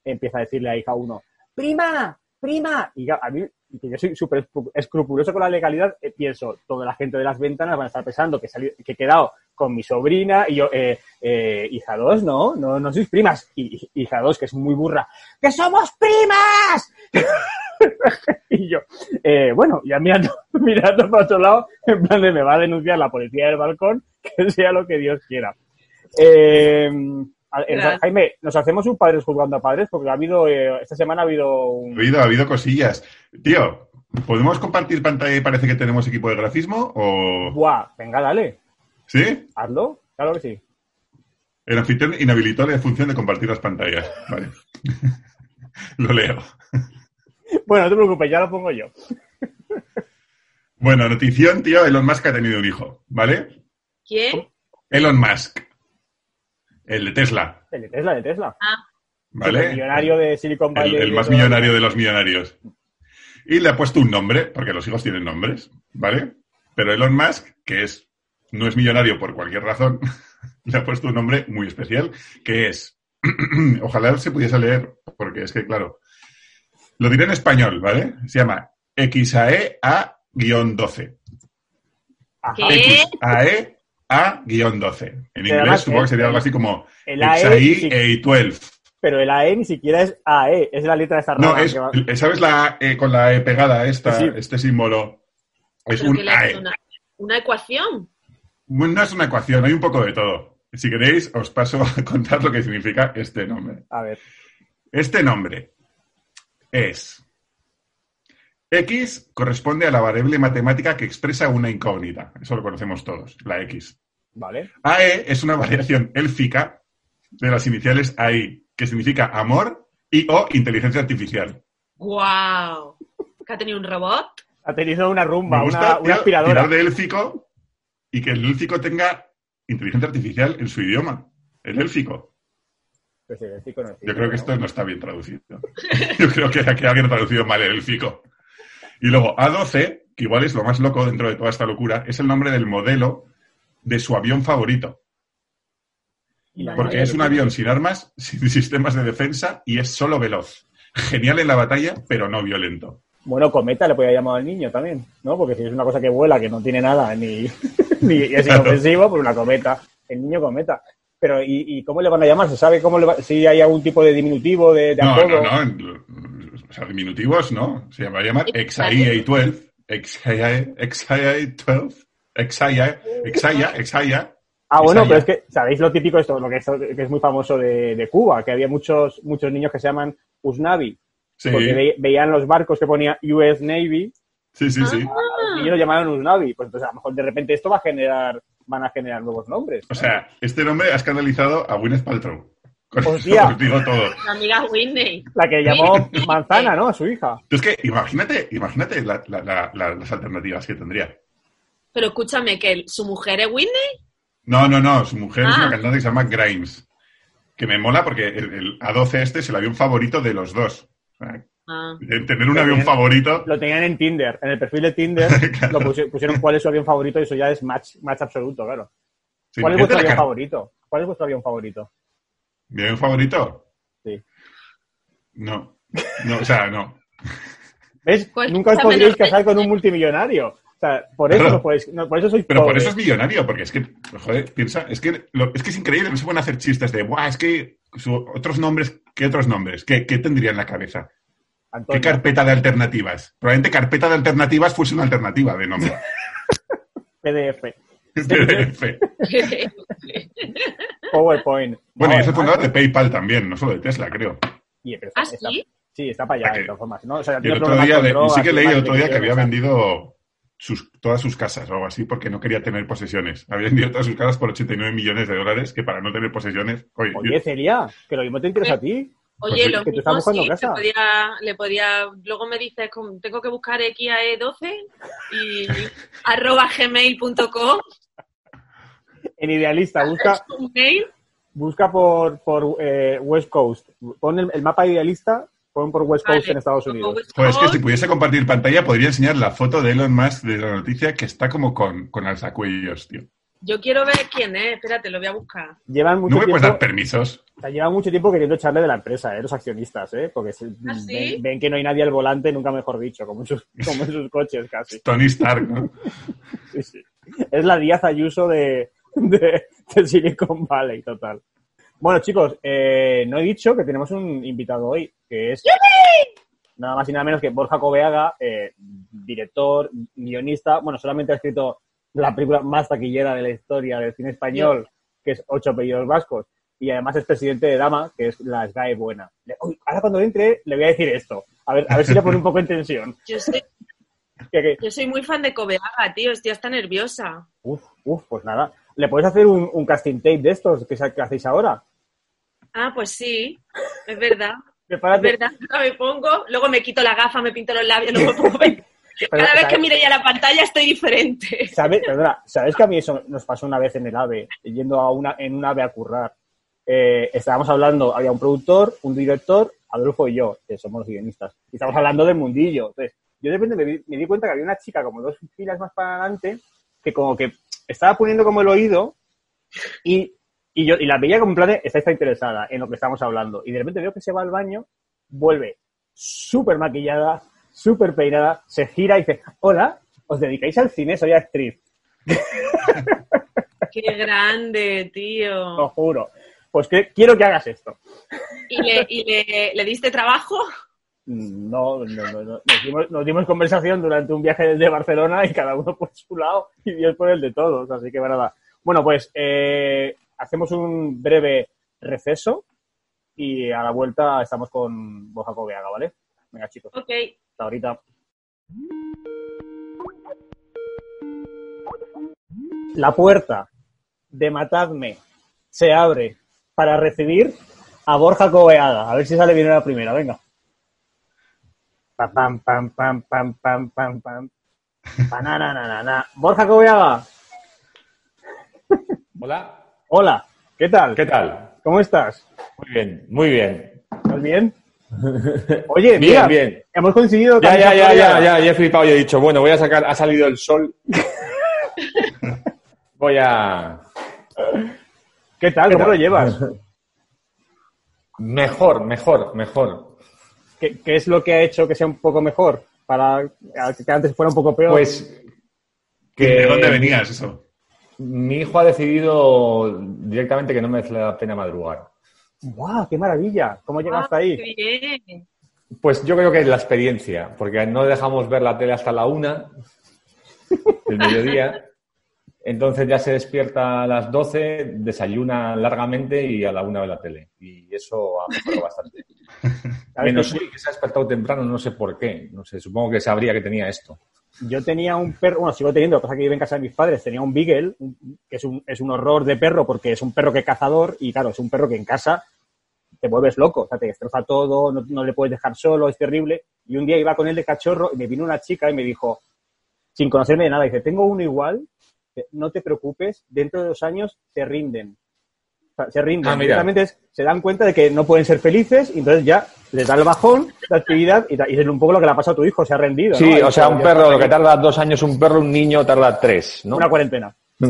[SPEAKER 1] empieza a decirle a hija 1, prima, prima. Y ya, a mí, que yo soy súper escru- escrupuloso con la legalidad, eh, pienso, toda la gente de las ventanas van a estar pensando que, salí- que he quedado con mi sobrina y yo, eh, eh, hija 2, no, no, no sois primas. Y hija 2, que es muy burra, ¡que somos primas! *laughs* y yo, eh, bueno, ya mirando, *laughs* mirando para otro lado, en plan de me va a denunciar la policía del balcón, *laughs* que sea lo que Dios quiera. Eh,
[SPEAKER 2] Claro.
[SPEAKER 1] Jaime, ¿nos hacemos un padres jugando a padres? Porque ha habido, eh, esta semana ha habido
[SPEAKER 3] Ha
[SPEAKER 1] un...
[SPEAKER 3] habido, ha habido cosillas. Tío, ¿podemos compartir pantalla y parece que tenemos equipo de grafismo? ¿O
[SPEAKER 1] Buah, venga, dale,
[SPEAKER 3] sí?
[SPEAKER 1] hazlo, claro que sí.
[SPEAKER 3] El anfitrión inhabilitó la función de compartir las pantallas. Vale. *laughs* Lo leo.
[SPEAKER 1] Bueno, no te preocupes, ya lo pongo yo.
[SPEAKER 3] Bueno, notición, tío. Elon Musk ha tenido un hijo, ¿vale?
[SPEAKER 2] ¿quién?
[SPEAKER 3] Elon Musk. El de Tesla.
[SPEAKER 1] El de Tesla, de Tesla.
[SPEAKER 2] Ah.
[SPEAKER 3] ¿Vale?
[SPEAKER 1] El millonario de Silicon Valley.
[SPEAKER 3] El, más millonario de los millonarios. Y le ha puesto un nombre, porque los hijos tienen nombres, ¿vale? Pero Elon Musk, que es, no es millonario por cualquier razón, *laughs* le ha puesto un nombre muy especial, que es, *clears throat* ojalá se pudiese leer, porque es que, claro, lo diré en español, ¿vale? Se llama XAEA-12.
[SPEAKER 2] XAE
[SPEAKER 3] a-12. En inglés supongo que sería algo así como XAE-12.
[SPEAKER 1] Pero el AE ni siquiera es AE, es la letra de esta
[SPEAKER 3] No, es, ¿sabes la e con la E pegada esta, este símbolo? Es un AE.
[SPEAKER 2] Es una, una, ecuación?
[SPEAKER 3] No es una ecuación, hay un poco de todo. Si queréis, os paso *laughs* a contar lo que significa este nombre.
[SPEAKER 1] A ver.
[SPEAKER 3] Este nombre es. X corresponde a la variable matemática que expresa una incógnita. Eso lo conocemos todos, la X
[SPEAKER 1] vale.
[SPEAKER 3] AE es una variación élfica de las iniciales AI, que significa amor y o inteligencia artificial.
[SPEAKER 2] ¡Guau! ¿Que ha tenido un robot?
[SPEAKER 1] Ha tenido una rumba,
[SPEAKER 3] Me gusta
[SPEAKER 1] una, aspiradora.
[SPEAKER 3] tirar de élfico y que el élfico tenga inteligencia artificial en su idioma. El élfico.
[SPEAKER 1] Pues sí, el chico no es
[SPEAKER 3] Yo creo que esto no está bien traducido. *laughs* Yo creo que, que alguien ha traducido mal el élfico. Y luego A12, que igual es lo más loco dentro de toda esta locura, es el nombre del modelo de su avión favorito. Porque es un avión sin armas, *laughs* sin sistemas de defensa y es solo veloz. Genial en la batalla, pero no violento.
[SPEAKER 1] Bueno, cometa le podía llamar al niño también, ¿no? Porque si es una cosa que vuela, que no tiene nada, ni, *laughs* ni es
[SPEAKER 3] Claro.
[SPEAKER 1] inofensivo, pues una cometa. El niño cometa. Pero, ¿y, y cómo le van a llamar? ¿Se sabe cómo le va- si hay algún tipo de diminutivo, de, de
[SPEAKER 3] No,
[SPEAKER 1] apodo?
[SPEAKER 3] no, no. O sea, diminutivos, no. Se llama llamar
[SPEAKER 2] Exacto.
[SPEAKER 3] XAIA12. XAIA, XAIA12. XAIA, XAIA, XAIA.
[SPEAKER 1] Ah, bueno, pero es que, ¿sabéis lo típico esto? Lo que es, que es muy famoso de, de Cuba, que había muchos, muchos niños que se llaman Usnavi,
[SPEAKER 3] Sí,
[SPEAKER 1] porque ve- veían los barcos que ponía US Navy,
[SPEAKER 3] sí, sí, sí.
[SPEAKER 1] y ellos lo llamaban Usnavi. Pues entonces, a lo mejor de repente esto va a generar, van a generar nuevos nombres.
[SPEAKER 3] O sea, este nombre ha escandalizado a Gwyneth Paltrow. Con
[SPEAKER 1] Hostia.
[SPEAKER 3] os digo todo.
[SPEAKER 2] La amiga Whitney.
[SPEAKER 1] La que llamó Manzana, ¿no? A su hija.
[SPEAKER 3] Es que imagínate, imagínate la- la- la- la- las alternativas que tendría.
[SPEAKER 2] Pero escúchame, que su mujer es Whitney.
[SPEAKER 3] No, no, no. Su mujer es
[SPEAKER 2] Ah.
[SPEAKER 3] una cantante que se llama Grimes. Que me mola porque el, el A12 este es el avión favorito de los dos. O sea,
[SPEAKER 2] Ah.
[SPEAKER 3] tener un avión favorito.
[SPEAKER 1] Lo tenían en Tinder. En el perfil de Tinder *laughs*
[SPEAKER 3] Claro.
[SPEAKER 1] lo pusi- pusieron cuál es su avión favorito y eso ya es match, match absoluto, claro.
[SPEAKER 3] Sí,
[SPEAKER 1] ¿Cuál es vuestro avión favorito? ¿Cuál es vuestro avión favorito?
[SPEAKER 3] ¿Mi avión favorito?
[SPEAKER 1] Sí.
[SPEAKER 3] No. No, o sea, no.
[SPEAKER 1] ¿Ves?
[SPEAKER 2] ¿Cuál
[SPEAKER 1] Nunca os podríais casar con
[SPEAKER 2] leche?
[SPEAKER 1] un multimillonario. O sea, por eso
[SPEAKER 3] Claro.
[SPEAKER 1] no podéis, no, por eso sois
[SPEAKER 3] Pero por eso es millonario, porque es que, joder, piensa, es que, lo- es que es increíble, no se pueden hacer chistes de, Buah, es que su- otros nombres, ¿qué otros nombres? ¿Qué, qué tendría en la cabeza? ¿Qué carpeta de alternativas? Probablemente carpeta de alternativas fuese una alternativa de nombre. *laughs*
[SPEAKER 1] PDF.
[SPEAKER 3] PDF. *laughs*
[SPEAKER 1] PowerPoint.
[SPEAKER 3] Bueno,
[SPEAKER 1] No,
[SPEAKER 3] y es el fundador de PayPal también, no solo de Tesla, creo.
[SPEAKER 1] y- pero
[SPEAKER 2] ¿Ah,
[SPEAKER 1] está-
[SPEAKER 2] sí?
[SPEAKER 1] Sí, está para allá, de todas formas. ¿no? O sea,
[SPEAKER 3] Y
[SPEAKER 1] tiene
[SPEAKER 3] el otro
[SPEAKER 1] problemas
[SPEAKER 3] día,
[SPEAKER 1] con
[SPEAKER 3] le-
[SPEAKER 1] drogas,
[SPEAKER 3] sí que leí el otro día que había vendido sus, todas sus casas o algo así porque no quería tener posesiones. Había vendido todas sus casas por 89 millones de dólares que para no tener posesiones... Oye,
[SPEAKER 1] Oye, Celia, que lo mismo te interesa a ti.
[SPEAKER 2] Oye,
[SPEAKER 3] Pues,
[SPEAKER 2] lo
[SPEAKER 1] que te
[SPEAKER 2] mismo
[SPEAKER 1] buscando
[SPEAKER 2] sí,
[SPEAKER 1] casa.
[SPEAKER 2] le podía, le podía, luego me dices, tengo que buscar XAE12 y *laughs* arroba gmail.com,
[SPEAKER 1] En Idealista, busca,
[SPEAKER 2] un mail,
[SPEAKER 1] busca por, por eh, West Coast. Pon el, el mapa Idealista, pon por West Coast
[SPEAKER 2] Vale.
[SPEAKER 1] en Estados Unidos.
[SPEAKER 2] West
[SPEAKER 3] Joder, es que si pudiese compartir pantalla podría enseñar la foto de Elon Musk de la noticia que está como con, con alzacuellos, tío.
[SPEAKER 2] Yo quiero ver quién es, espérate, lo voy a buscar.
[SPEAKER 1] Llevan mucho
[SPEAKER 3] ¿No me puedes
[SPEAKER 1] tiempo,
[SPEAKER 3] dar permisos?
[SPEAKER 1] o sea, llevan mucho tiempo queriendo echarle de la empresa, ¿eh? los accionistas, ¿eh? porque se-
[SPEAKER 2] ¿Ah, sí?
[SPEAKER 1] ven, ven que no hay nadie al volante, nunca mejor dicho, como en sus, *laughs* como en sus coches casi.
[SPEAKER 3] Tony Stark, ¿no? *laughs*
[SPEAKER 1] Sí, sí. Es la Díaz Ayuso de, de, de Silicon Valley, total. Bueno, chicos, eh, no he dicho que tenemos un invitado hoy, que es nada más y nada menos que Borja Coveaga, eh, director, guionista. Bueno, solamente ha escrito la película más taquillera de la historia del cine español, que es Ocho apellidos vascos. Y además es presidente de Dama, que es la SGAE buena. Le- uy, ahora cuando entre le voy a decir esto. A ver, a ver si le pone un poco en tensión. *laughs*
[SPEAKER 2] Yo soy, yo soy muy fan de Coveaga, tío, estoy hasta nerviosa.
[SPEAKER 1] Uf, uf, pues nada. ¿Le podéis hacer un, un casting tape de estos que, que hacéis ahora?
[SPEAKER 2] Ah, pues sí, es verdad. Es
[SPEAKER 1] Prepárate.
[SPEAKER 2] verdad, ahora me pongo, luego me quito la gafa, me pinto los labios, luego *laughs* me pongo... Cada vez que mire ya la pantalla estoy diferente.
[SPEAKER 1] ¿Sabes, *laughs* perdona, ¿sabes que a mí eso nos pasó una vez en el AVE, yendo a una, en un AVE a currar? Eh, estábamos hablando, había un productor, un director, Adolfo y yo, que somos los guionistas, y estábamos hablando del mundillo. Entonces, yo de repente me, di- me di cuenta que había una chica como dos filas más para adelante, que como que estaba poniendo como el oído y, y yo y la veía como en plan de, está interesada en lo que estamos hablando. Y de repente veo que se va al baño, vuelve súper maquillada, súper peinada, se gira y dice, hola, ¿os dedicáis al cine? Soy actriz. *laughs*
[SPEAKER 2] Qué grande,
[SPEAKER 1] Lo
[SPEAKER 2] tío.
[SPEAKER 1] juro. Pues que quiero que hagas esto.
[SPEAKER 2] ¿Y le, y le, le diste trabajo?
[SPEAKER 1] No, no, no, no. Nos, dimos, nos dimos conversación durante un viaje desde Barcelona y cada uno por su lado y Dios por el de todos. Así que nada. Bueno, pues eh, hacemos un breve receso y a la vuelta estamos con Borja Coveaga, ¿vale? Venga, chicos,
[SPEAKER 2] Ok.
[SPEAKER 1] hasta ahorita. La puerta de Matadme se abre para recibir a Borja Coveaga. A ver si sale bien la primera, venga. Pam, pam, pam, pam, pam, pam, pam. Borja Coveaga,
[SPEAKER 4] Hola,
[SPEAKER 1] hola, ¿qué tal?
[SPEAKER 4] ¿qué tal?
[SPEAKER 1] ¿Cómo estás?
[SPEAKER 4] Muy bien, muy bien.
[SPEAKER 1] ¿Estás bien? *laughs* Oye,
[SPEAKER 4] Bien,
[SPEAKER 1] mira,
[SPEAKER 4] bien.
[SPEAKER 1] hemos coincidido.
[SPEAKER 4] Ya, ya, ya, ya, ya, ya he flipado y he dicho, bueno, voy a sacar, ha salido el sol. *laughs* voy a...
[SPEAKER 1] ¿Qué tal?
[SPEAKER 4] ¿Qué
[SPEAKER 1] ¿Cómo
[SPEAKER 4] tal?
[SPEAKER 1] lo llevas?
[SPEAKER 4] Mejor, mejor, mejor.
[SPEAKER 1] ¿Qué, qué es lo que ha hecho que sea un poco mejor? Para que antes fuera un poco peor.
[SPEAKER 4] Pues que
[SPEAKER 3] ¿De dónde venías eso?
[SPEAKER 4] Mi hijo ha decidido directamente que no merece la pena madrugar.
[SPEAKER 1] ¡Guau! ¡Qué maravilla! ¿Cómo llegaste
[SPEAKER 2] Ah,
[SPEAKER 1] ahí?
[SPEAKER 2] qué bien.
[SPEAKER 4] Pues yo creo que es la experiencia, porque no dejamos ver la tele hasta la una del mediodía. Entonces ya se despierta a las 12, desayuna largamente y a la una ve la tele. Y eso ha mejorado bastante. *laughs*
[SPEAKER 1] ¿Sabes
[SPEAKER 4] Menos hoy que se ha despertado temprano, no sé por qué. No sé, supongo que sabría que tenía esto.
[SPEAKER 1] Yo tenía un perro, bueno, sigo teniendo, pasa que vive en casa de mis padres, tenía un Beagle, que es un, es un horror de perro porque es un perro que es cazador y claro, es un perro que en casa te vuelves loco, o sea, te destroza todo, no, no le puedes dejar solo, es terrible. Y un día iba con él de cachorro y me vino una chica y me dijo, sin conocerme de nada, dice, tengo uno igual, no te preocupes, dentro de dos años te rinden. O sea, se rinden.
[SPEAKER 4] Ah, mira.
[SPEAKER 1] Directamente es- se dan cuenta de que no pueden ser felices y entonces ya les da el bajón de actividad y, y es un poco lo que le ha pasado a tu hijo, se ha rendido.
[SPEAKER 4] Sí,
[SPEAKER 1] ¿no?
[SPEAKER 4] o sea, un perro, lo que tarda dos años un perro, un niño tarda tres, ¿no?
[SPEAKER 1] Una cuarentena. *laughs*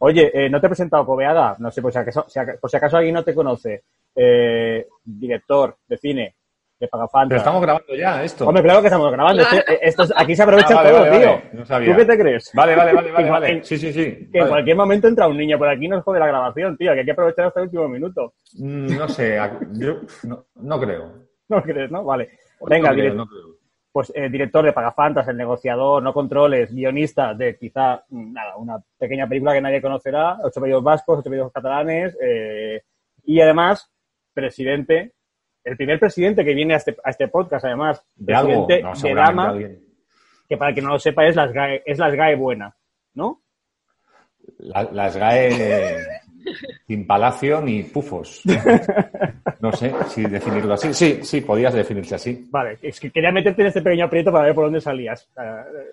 [SPEAKER 1] Oye, eh, no te he presentado, Cobeada. No sé, por si acaso, si acaso alguien no te conoce. Eh, director de cine, de Pagafanta.
[SPEAKER 4] Pero estamos grabando ya esto.
[SPEAKER 1] Hombre, claro que estamos grabando.
[SPEAKER 2] Claro.
[SPEAKER 1] Esto- esto es- aquí se aprovecha
[SPEAKER 4] Ah, vale,
[SPEAKER 1] todo,
[SPEAKER 4] vale,
[SPEAKER 1] tío.
[SPEAKER 4] vale. No sabía.
[SPEAKER 1] ¿Tú qué te crees?
[SPEAKER 4] Vale, vale, vale, vale, vale. Sí, sí, sí.
[SPEAKER 1] Que en cualquier momento entra un niño por aquí y nos jode la grabación, tío. Que hay que aprovechar hasta el último minuto.
[SPEAKER 4] Mm, No sé, yo no, no creo.
[SPEAKER 1] ¿No crees, no? Vale. Venga,
[SPEAKER 4] no creo,
[SPEAKER 1] direct-
[SPEAKER 4] no creo.
[SPEAKER 1] pues eh, director de Pagafantas, El negociador, No controles, guionista de quizá, mm, nada, una pequeña película que nadie conocerá, Ocho medios vascos, Ocho medios catalanes, eh, y además presidente, el primer presidente que viene a este, a este podcast, además,
[SPEAKER 4] De algo,
[SPEAKER 1] presidente
[SPEAKER 4] no,
[SPEAKER 1] de
[SPEAKER 4] seguramente
[SPEAKER 1] Dama,
[SPEAKER 4] alguien.
[SPEAKER 1] que para el que no lo sepa es la SGAE, es la SGAE buena, ¿no?
[SPEAKER 4] La- las GAE *laughs* sin palacio ni pufos. No sé si definirlo así. Sí, sí, podías definirse así.
[SPEAKER 1] Vale, es que quería meterte en este pequeño aprieto para ver por dónde salías.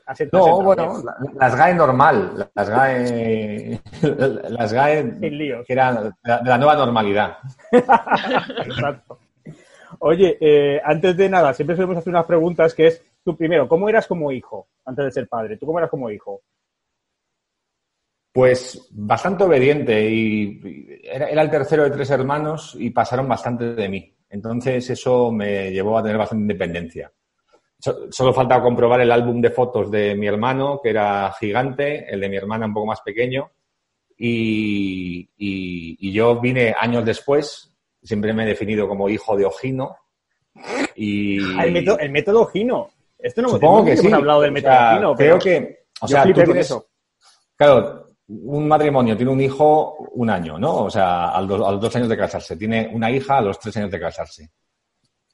[SPEAKER 1] Así-
[SPEAKER 4] No, bueno, la- las GAE normal, las GAE, *laughs* las GAE
[SPEAKER 1] Sin líos.
[SPEAKER 4] que eran de la nueva normalidad. *laughs*
[SPEAKER 1] Exacto. Oye, eh, antes de nada, siempre solemos hacer unas preguntas que es, tú primero, ¿cómo eras como hijo antes de ser padre? ¿Tú cómo eras como hijo?
[SPEAKER 4] Pues bastante obediente y era, el tercero de tres hermanos y pasaron bastante de mí. Entonces eso me llevó a tener bastante independencia. So- Solo faltaba comprobar el álbum de fotos de mi hermano, que era gigante, el de mi hermana un poco más pequeño. Y yo vine años después, siempre me he definido como hijo de Ojino. Y
[SPEAKER 1] Ah, el, método, el método Gino. Esto no
[SPEAKER 4] Supongo
[SPEAKER 1] no
[SPEAKER 4] que
[SPEAKER 1] hemos
[SPEAKER 4] sí.
[SPEAKER 1] hablado del
[SPEAKER 4] O
[SPEAKER 1] método
[SPEAKER 4] sea, creo
[SPEAKER 1] pero
[SPEAKER 4] que, o sea, tú tienes,
[SPEAKER 1] eso.
[SPEAKER 4] claro, un matrimonio tiene un hijo un año, ¿no? O sea, a los, a los dos años de casarse. Tiene una hija a los tres años de casarse.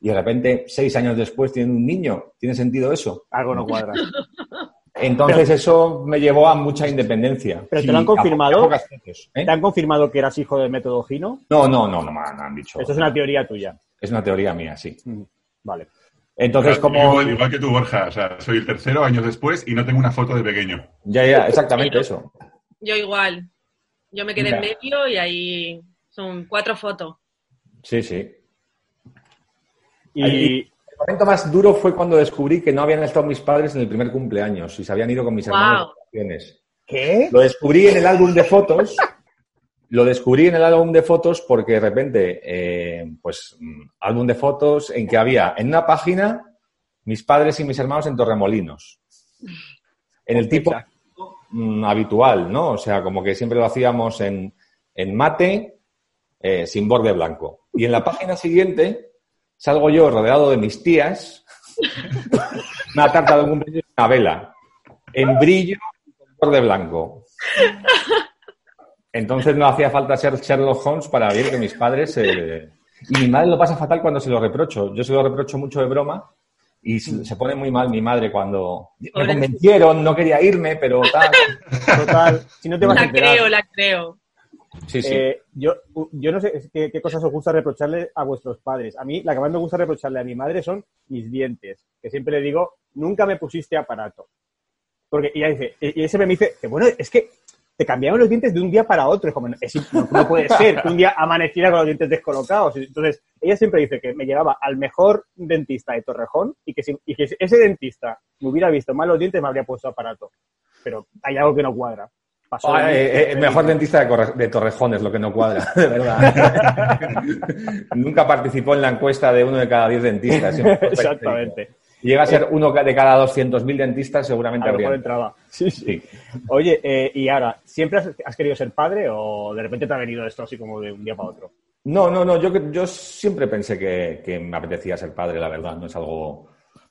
[SPEAKER 4] Y de repente, seis años después, tienen un niño. ¿Tiene sentido eso?
[SPEAKER 1] Algo no cuadra. *laughs*
[SPEAKER 4] Entonces, eso me llevó a mucha independencia.
[SPEAKER 1] ¿Pero te lo han confirmado?
[SPEAKER 4] a pocas veces, ¿eh?
[SPEAKER 1] ¿Te han confirmado que eras hijo del método Gino?
[SPEAKER 4] No, no, no, no me han- han dicho.
[SPEAKER 1] Esto es una teoría tuya.
[SPEAKER 4] Es una teoría mía, sí.
[SPEAKER 1] Mm, Vale.
[SPEAKER 4] Entonces, como...
[SPEAKER 3] igual, igual que tú, Borja. O sea, soy el tercero años después y no tengo una foto de pequeño.
[SPEAKER 4] Ya, ya, exactamente eso.
[SPEAKER 2] Yo igual. Yo me quedé en medio y ahí son cuatro fotos.
[SPEAKER 4] Sí, sí.
[SPEAKER 1] Y
[SPEAKER 4] momento más duro fue cuando descubrí que no habían estado mis padres en el primer cumpleaños y se habían ido con mis hermanos
[SPEAKER 2] Wow.
[SPEAKER 4] de vacaciones.
[SPEAKER 1] ¿qué?
[SPEAKER 4] Lo descubrí en el álbum de fotos. *laughs* Lo descubrí en el álbum de fotos porque de repente, eh, pues, mm, álbum de fotos en que había en una página mis padres y mis hermanos en Torremolinos. En el tipo mm, habitual, ¿no? O sea, como que siempre lo hacíamos en, en mate, eh, sin borde blanco. Y en la página siguiente salgo yo rodeado de mis tías, *laughs* una tarta de cumpleaños y una vela, en brillo y con borde blanco. Entonces no hacía falta ser Sherlock Holmes para ver que mis padres... eh, Y mi madre lo pasa fatal cuando se lo reprocho. Yo se lo reprocho mucho de broma y se, pone muy mal mi madre cuando... Me convencieron, no quería irme, pero tal. *laughs*
[SPEAKER 1] Total. Si no te vas a
[SPEAKER 2] La
[SPEAKER 1] enterar.
[SPEAKER 2] creo, la creo.
[SPEAKER 4] Sí, sí.
[SPEAKER 1] Eh, yo, yo no sé qué, qué cosas os gusta reprocharle a vuestros padres. A mí, la que más me gusta reprocharle a mi madre son mis dientes. Que siempre le digo, nunca me pusiste aparato. Porque ella dice, y ella siempre me dice, que bueno, es que te cambiaron los dientes de un día para otro. Es como, es, no, no puede *laughs* ser que un día amaneciera con los dientes descolocados. Entonces, ella siempre dice que me llevaba al mejor dentista de Torrejón y que si y que si ese dentista me hubiera visto mal los dientes, me habría puesto aparato. Pero hay algo que no cuadra. Pasó
[SPEAKER 4] Ah, eh, eh, el mejor dentista de, de Torrejón es lo que no cuadra, *laughs* de verdad. *laughs* Nunca participó en la encuesta de uno de cada diez dentistas.
[SPEAKER 1] Exactamente.
[SPEAKER 4] Llega a ser uno de cada 200.000 dentistas, seguramente
[SPEAKER 1] A lo mejor entraba. Sí, sí.
[SPEAKER 4] Sí.
[SPEAKER 1] Oye, eh, y ahora, ¿siempre has, has querido ser padre o de repente te ha venido esto así como de un día para otro?
[SPEAKER 4] No, no, no. Yo, yo siempre pensé que, que me apetecía ser padre, la verdad. No es algo,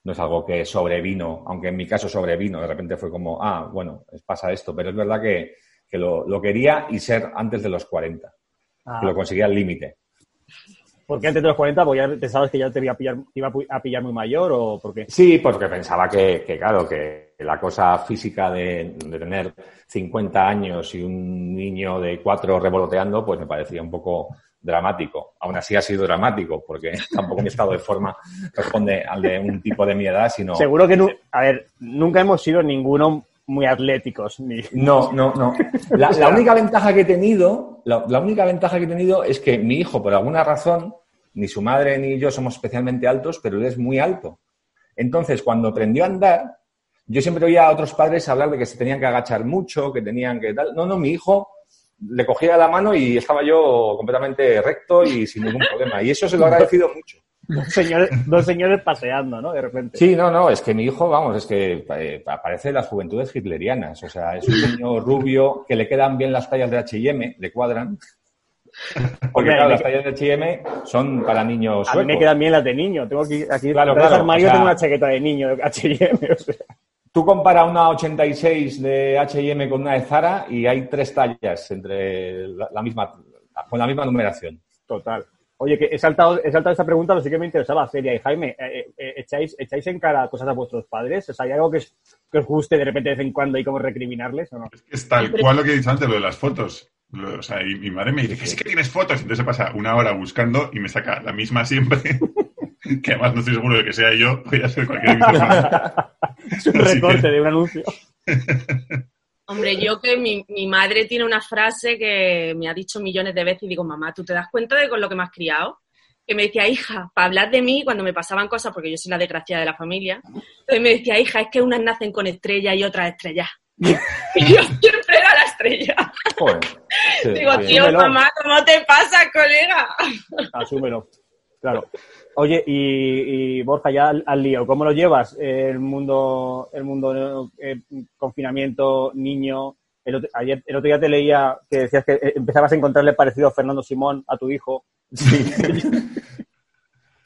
[SPEAKER 4] no es algo que sobrevino, aunque en mi caso sobrevino. De repente fue como, ah, bueno, pasa esto. Pero es verdad que, que lo, lo quería y ser antes de los 40.
[SPEAKER 1] Ah,
[SPEAKER 4] Que lo conseguía al límite.
[SPEAKER 1] ¿Por qué antes de los 40? Porque ya pensabas que ya te iba a pillar, te iba a pu- a pillar muy mayor o por qué?
[SPEAKER 4] Sí, porque pensaba que, que, claro, que la cosa física de, de tener 50 años y un niño de 4 revoloteando, pues me parecía un poco dramático. Aún así ha sido dramático, porque *laughs* tampoco mi estado de forma responde al de un tipo de mi edad, sino...
[SPEAKER 1] Seguro que, nu- a ver, nunca hemos sido ninguno muy atléticos. Ni...
[SPEAKER 4] No, no, no. La, la única ventaja que he tenido, la, la única ventaja que he tenido es que mi hijo, por alguna razón, ni su madre ni yo somos especialmente altos, pero él es muy alto. Entonces, cuando aprendió a andar, yo siempre oía a otros padres hablar de que se tenían que agachar mucho, que tenían que tal. No, no, mi hijo le cogía la mano y estaba yo completamente recto y sin ningún problema. Y eso se lo he agradecido mucho.
[SPEAKER 1] Dos señores, dos señores paseando, ¿no? De repente.
[SPEAKER 4] Sí, no, no, es que mi hijo, vamos, es que eh, aparece las juventudes hitlerianas. O sea, es un niño *laughs* rubio que le quedan bien las tallas de H&M, le cuadran. Porque claro, las tallas de H&M son para niños
[SPEAKER 1] A mí me quedan bien las de niño. Tengo aquí, aquí
[SPEAKER 4] Claro,
[SPEAKER 1] en el
[SPEAKER 4] claro,
[SPEAKER 1] armario
[SPEAKER 4] o sea-
[SPEAKER 1] tengo una chaqueta de niño de H&M. *laughs* o sea,
[SPEAKER 4] Tú compara una 86 de H&M con una de Zara y hay tres tallas entre la, la misma, con la misma numeración.
[SPEAKER 1] total. Oye, que he saltado, he saltado esta pregunta, lo sí que me interesaba, Celia y Jaime. eh, eh, ¿echáis, ¿Echáis en cara cosas a vuestros padres? O sea, ¿hay algo que, os- que os guste de repente de vez en cuando y como recriminarles o no?
[SPEAKER 3] Es que es tal cual lo que he dicho antes, lo de las fotos. Lo- o sea, y mi madre me dice que sí que tienes fotos. Entonces se pasa una hora buscando y me saca la misma siempre. *laughs* *laughs* que además no estoy seguro de que sea yo. Podría ser cualquier de mis hermanos.
[SPEAKER 1] Es un recorte
[SPEAKER 3] que-
[SPEAKER 1] de un anuncio. *laughs*
[SPEAKER 2] Hombre, yo que mi, mi madre tiene una frase que me ha dicho millones de veces y digo, mamá, ¿tú te das cuenta de con lo que me has criado? Que me decía, hija, para hablar de mí cuando me pasaban cosas, porque yo soy la desgraciada de la familia, entonces me decía, hija, es que unas nacen con estrella y otras estrellas. *laughs* y yo siempre era la estrella.
[SPEAKER 4] Joder. Sí,
[SPEAKER 2] Digo, tío, mamá, ¿cómo te pasa, colega?
[SPEAKER 1] Asúmelo. Claro. Oye, y, y, Borja, ya al, lío, ¿cómo lo llevas? El mundo, el mundo eh, confinamiento, niño. El otro, ayer, el otro día te leía que decías que eh, empezabas a encontrarle parecido a Fernando Simón, a tu hijo.
[SPEAKER 4] Sí.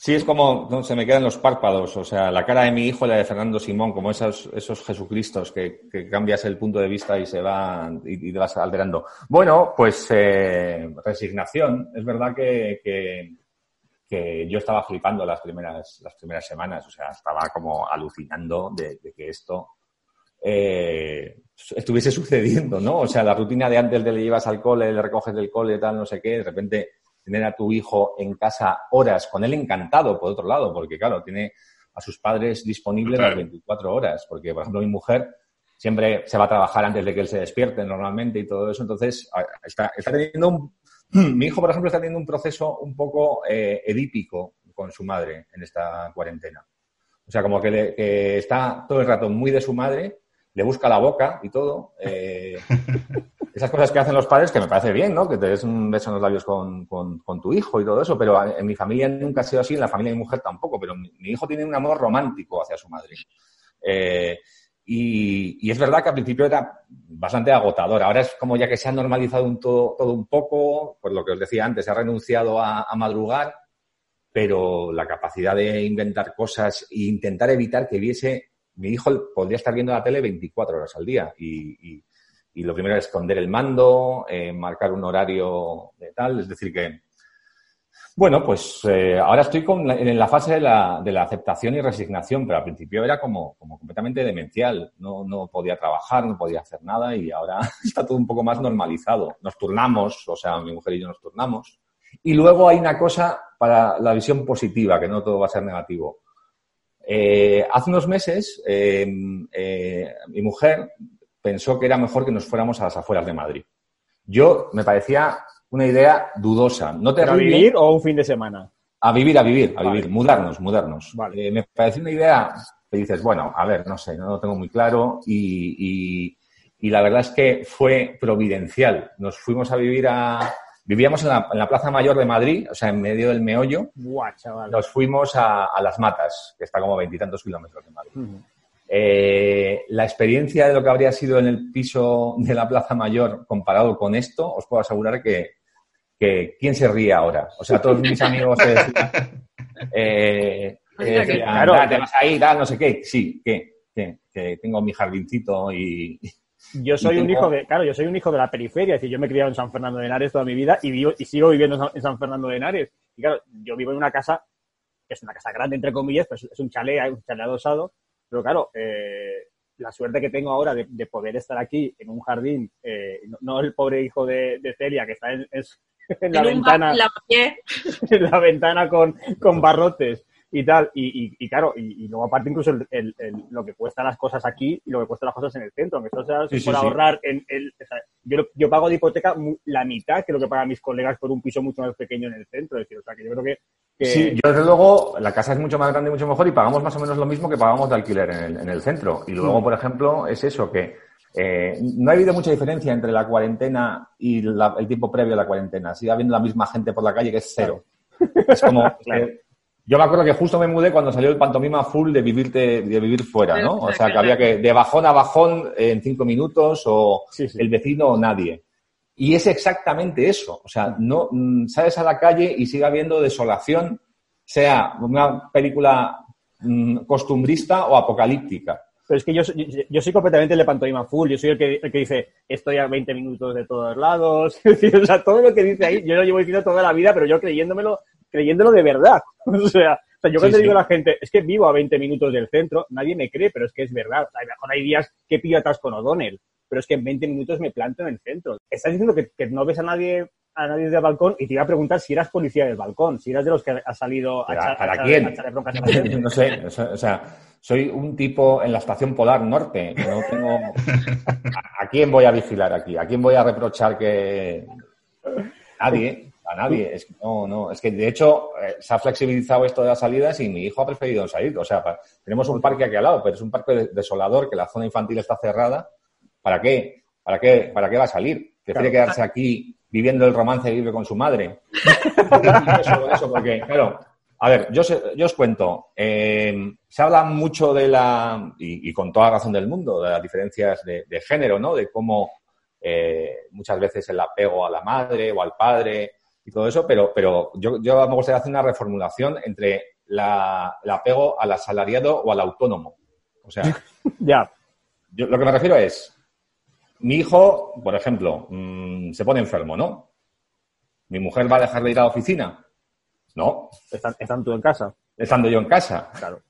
[SPEAKER 4] Sí, es como, no, se me quedan los párpados, o sea, la cara de mi hijo y la de Fernando Simón, como esos, esos Jesucristos que, cambias el punto de vista y se van y, te vas alterando. Bueno, pues eh, resignación. Es verdad que, que yo estaba flipando las primeras, las primeras semanas, o sea, estaba como alucinando de, de que esto eh, estuviese sucediendo, ¿no? O sea, la rutina de antes de le llevas al cole, le recoges del cole, tal, no sé qué, de repente tener a tu hijo en casa horas, con él encantado, por otro lado, porque claro, tiene a sus padres disponibles
[SPEAKER 3] Claro.
[SPEAKER 4] las 24 horas, porque por ejemplo mi mujer siempre se va a trabajar antes de que él se despierte normalmente y todo eso, entonces está, está teniendo un, *clears throat* mi hijo, por ejemplo, está teniendo un proceso un poco eh, edípico con su madre en esta cuarentena. O sea, como que, le- que está todo el rato muy de su madre, le busca la boca y todo. eh, *laughs* esas cosas que hacen los padres que me parece bien, ¿no? Que te des un beso en los labios con, con- con tu hijo y todo eso, pero en mi familia nunca ha sido así, en la familia de mi mujer tampoco, pero mi, mi hijo tiene un amor romántico hacia su madre. Eh, y, es verdad que al principio era bastante agotador. Ahora es como ya que se ha normalizado un todo, un poco, por lo que os decía antes, se ha renunciado a, madrugar, pero la capacidad de inventar cosas e intentar evitar que viese, mi hijo podría estar viendo la tele 24 horas al día y lo primero es esconder el mando, eh, marcar un horario de tal, es decir que, bueno, pues eh, ahora estoy con la- en la fase de la, de la aceptación y resignación, pero al principio era como, completamente demencial, no, no podía trabajar, no podía hacer nada y ahora *laughs* está todo un poco más normalizado. Nos turnamos, o sea, mi mujer y yo nos turnamos. Y luego hay una cosa para la visión positiva, que no todo va a ser negativo. Eh, hace unos meses, eh, eh, mi mujer pensó que era mejor que nos fuéramos a las afueras de Madrid. Yo me parecía una idea dudosa, no
[SPEAKER 1] ¿Para
[SPEAKER 4] terrible.
[SPEAKER 1] vivir o un fin de semana?
[SPEAKER 4] A vivir, a vivir, a
[SPEAKER 1] Vale.
[SPEAKER 4] vivir, mudarnos, mudarnos.
[SPEAKER 1] Vale.
[SPEAKER 4] Eh, me pareció una idea que dices, bueno, a ver, no sé, no lo tengo muy claro y, y- y la verdad es que fue providencial. Nos fuimos a vivir a... Vivíamos en la, en la Plaza Mayor de Madrid, o sea, en medio del meollo.
[SPEAKER 1] Buah, chaval.
[SPEAKER 4] Nos fuimos a, a Las Matas, que está como a veintitantos kilómetros de Madrid. Eh, la experiencia de lo que habría sido en el piso de la Plaza Mayor comparado con esto, os puedo asegurar que, que ¿quién se ríe ahora? O sea, todos mis amigos se decían, *laughs* eh, eh, decían,
[SPEAKER 1] claro.
[SPEAKER 4] "Ah, te vas a ir, tal, no sé qué. Sí, que, que, que tengo mi jardincito y... *laughs*
[SPEAKER 1] Yo soy un hijo de, claro, yo soy un hijo de la periferia, es decir, yo me he criado en San Fernando de Henares toda mi vida y vivo y sigo viviendo en San- Fernando de Henares. Y claro, yo vivo en una casa que es una casa grande entre comillas, pues es un chalet, un chalet adosado, pero claro, eh, la suerte que tengo ahora de, de poder estar aquí en un jardín, eh, no, no el pobre hijo de, de Celia que está en, en- *laughs* en la
[SPEAKER 2] En
[SPEAKER 1] ventana,
[SPEAKER 2] bar- lavapiés. *laughs*
[SPEAKER 1] en la ventana con, con barrotes y tal. Y, y- y claro, y, y luego aparte incluso el- el- el- lo que cuesta las cosas aquí y lo que cuesta las cosas en el centro. Aunque esto sea
[SPEAKER 4] Sí,
[SPEAKER 1] por
[SPEAKER 4] sí.
[SPEAKER 1] ahorrar en el... o sea, yo, yo pago de hipoteca la mitad que lo que pagan mis colegas por un piso mucho más pequeño en el centro. Es decir, o sea, que yo creo que... que-
[SPEAKER 4] Sí, yo desde luego, la casa es mucho más grande y mucho mejor y pagamos más o menos lo mismo que pagamos de alquiler en el, en el centro. Y luego,
[SPEAKER 1] Mm.
[SPEAKER 4] por ejemplo, es eso, que eh, no ha habido mucha diferencia entre la cuarentena y la- el tiempo previo a la cuarentena. Sigue habiendo la misma gente por la calle que es cero. Es como... *laughs*
[SPEAKER 1] Claro.
[SPEAKER 4] eh, yo me acuerdo que justo me mudé cuando salió el pantomima full de, vivirte, de vivir fuera, ¿no? O sea, que había que de bajón a bajón en cinco minutos o
[SPEAKER 1] Sí, sí.
[SPEAKER 4] el vecino o nadie. Y es exactamente eso. O sea, no mm, sales a la calle y sigue habiendo desolación, sea una película mm, costumbrista o apocalíptica.
[SPEAKER 1] Pero es que yo, soy- yo, yo soy completamente el de pantomima full. Yo soy el que, el que dice, estoy a 20 minutos de todos lados. *laughs* O sea, todo lo que dice ahí, yo lo llevo diciendo toda la vida, pero yo creyéndomelo, creyéndolo de verdad. *laughs* O sea, o sea, yo cuando
[SPEAKER 4] Sí,
[SPEAKER 1] digo
[SPEAKER 4] sí.
[SPEAKER 1] a la gente, es que vivo a 20 minutos del centro, nadie me cree, pero es que es verdad. O sea, a lo mejor hay días que pillo atrás con O'Donnell, pero es que en 20 minutos me planto en el centro. Estás diciendo que, que no ves a nadie a nadie desde el balcón y te iba a preguntar si eras policía del balcón, si eras de los que ha salido a
[SPEAKER 4] ¿Para-
[SPEAKER 1] echar-
[SPEAKER 4] para
[SPEAKER 1] a echar-
[SPEAKER 4] quién?
[SPEAKER 1] a echarle *laughs* broncas a la gente.
[SPEAKER 4] No sé, o sea, soy un tipo en la estación polar norte. No tengo... ¿A, *laughs* a quién voy a vigilar aquí? ¿A quién voy a reprochar que *laughs* nadie? A nadie. Es que no, no. Es que de hecho eh, se ha flexibilizado esto de las salidas y mi hijo ha preferido salir. O sea, tenemos un parque aquí al lado, pero es un parque de- desolador que la zona infantil está cerrada. ¿Para qué? ¿Para qué? ¿Para qué va a salir? Prefiere
[SPEAKER 1] Claro.
[SPEAKER 4] quedarse aquí viviendo el romance que vive con su madre. *laughs* eso, eso, porque, claro, a ver, yo, yo os cuento. eh, se habla mucho de la, y, y con toda razón del mundo, de las diferencias de, de género, ¿no? De cómo eh, muchas veces el apego a la madre o al padre y todo eso, pero, pero yo, yo me gustaría hacer una reformulación entre la- el apego al asalariado o al autónomo. O sea, *laughs*
[SPEAKER 1] Ya,
[SPEAKER 4] yo, lo que me refiero es, mi hijo, por ejemplo, mm, se pone enfermo, ¿no? ¿Mi mujer va a dejar de ir a la oficina? No,
[SPEAKER 1] están, están tú en casa.
[SPEAKER 4] estando yo en casa,
[SPEAKER 1] Claro.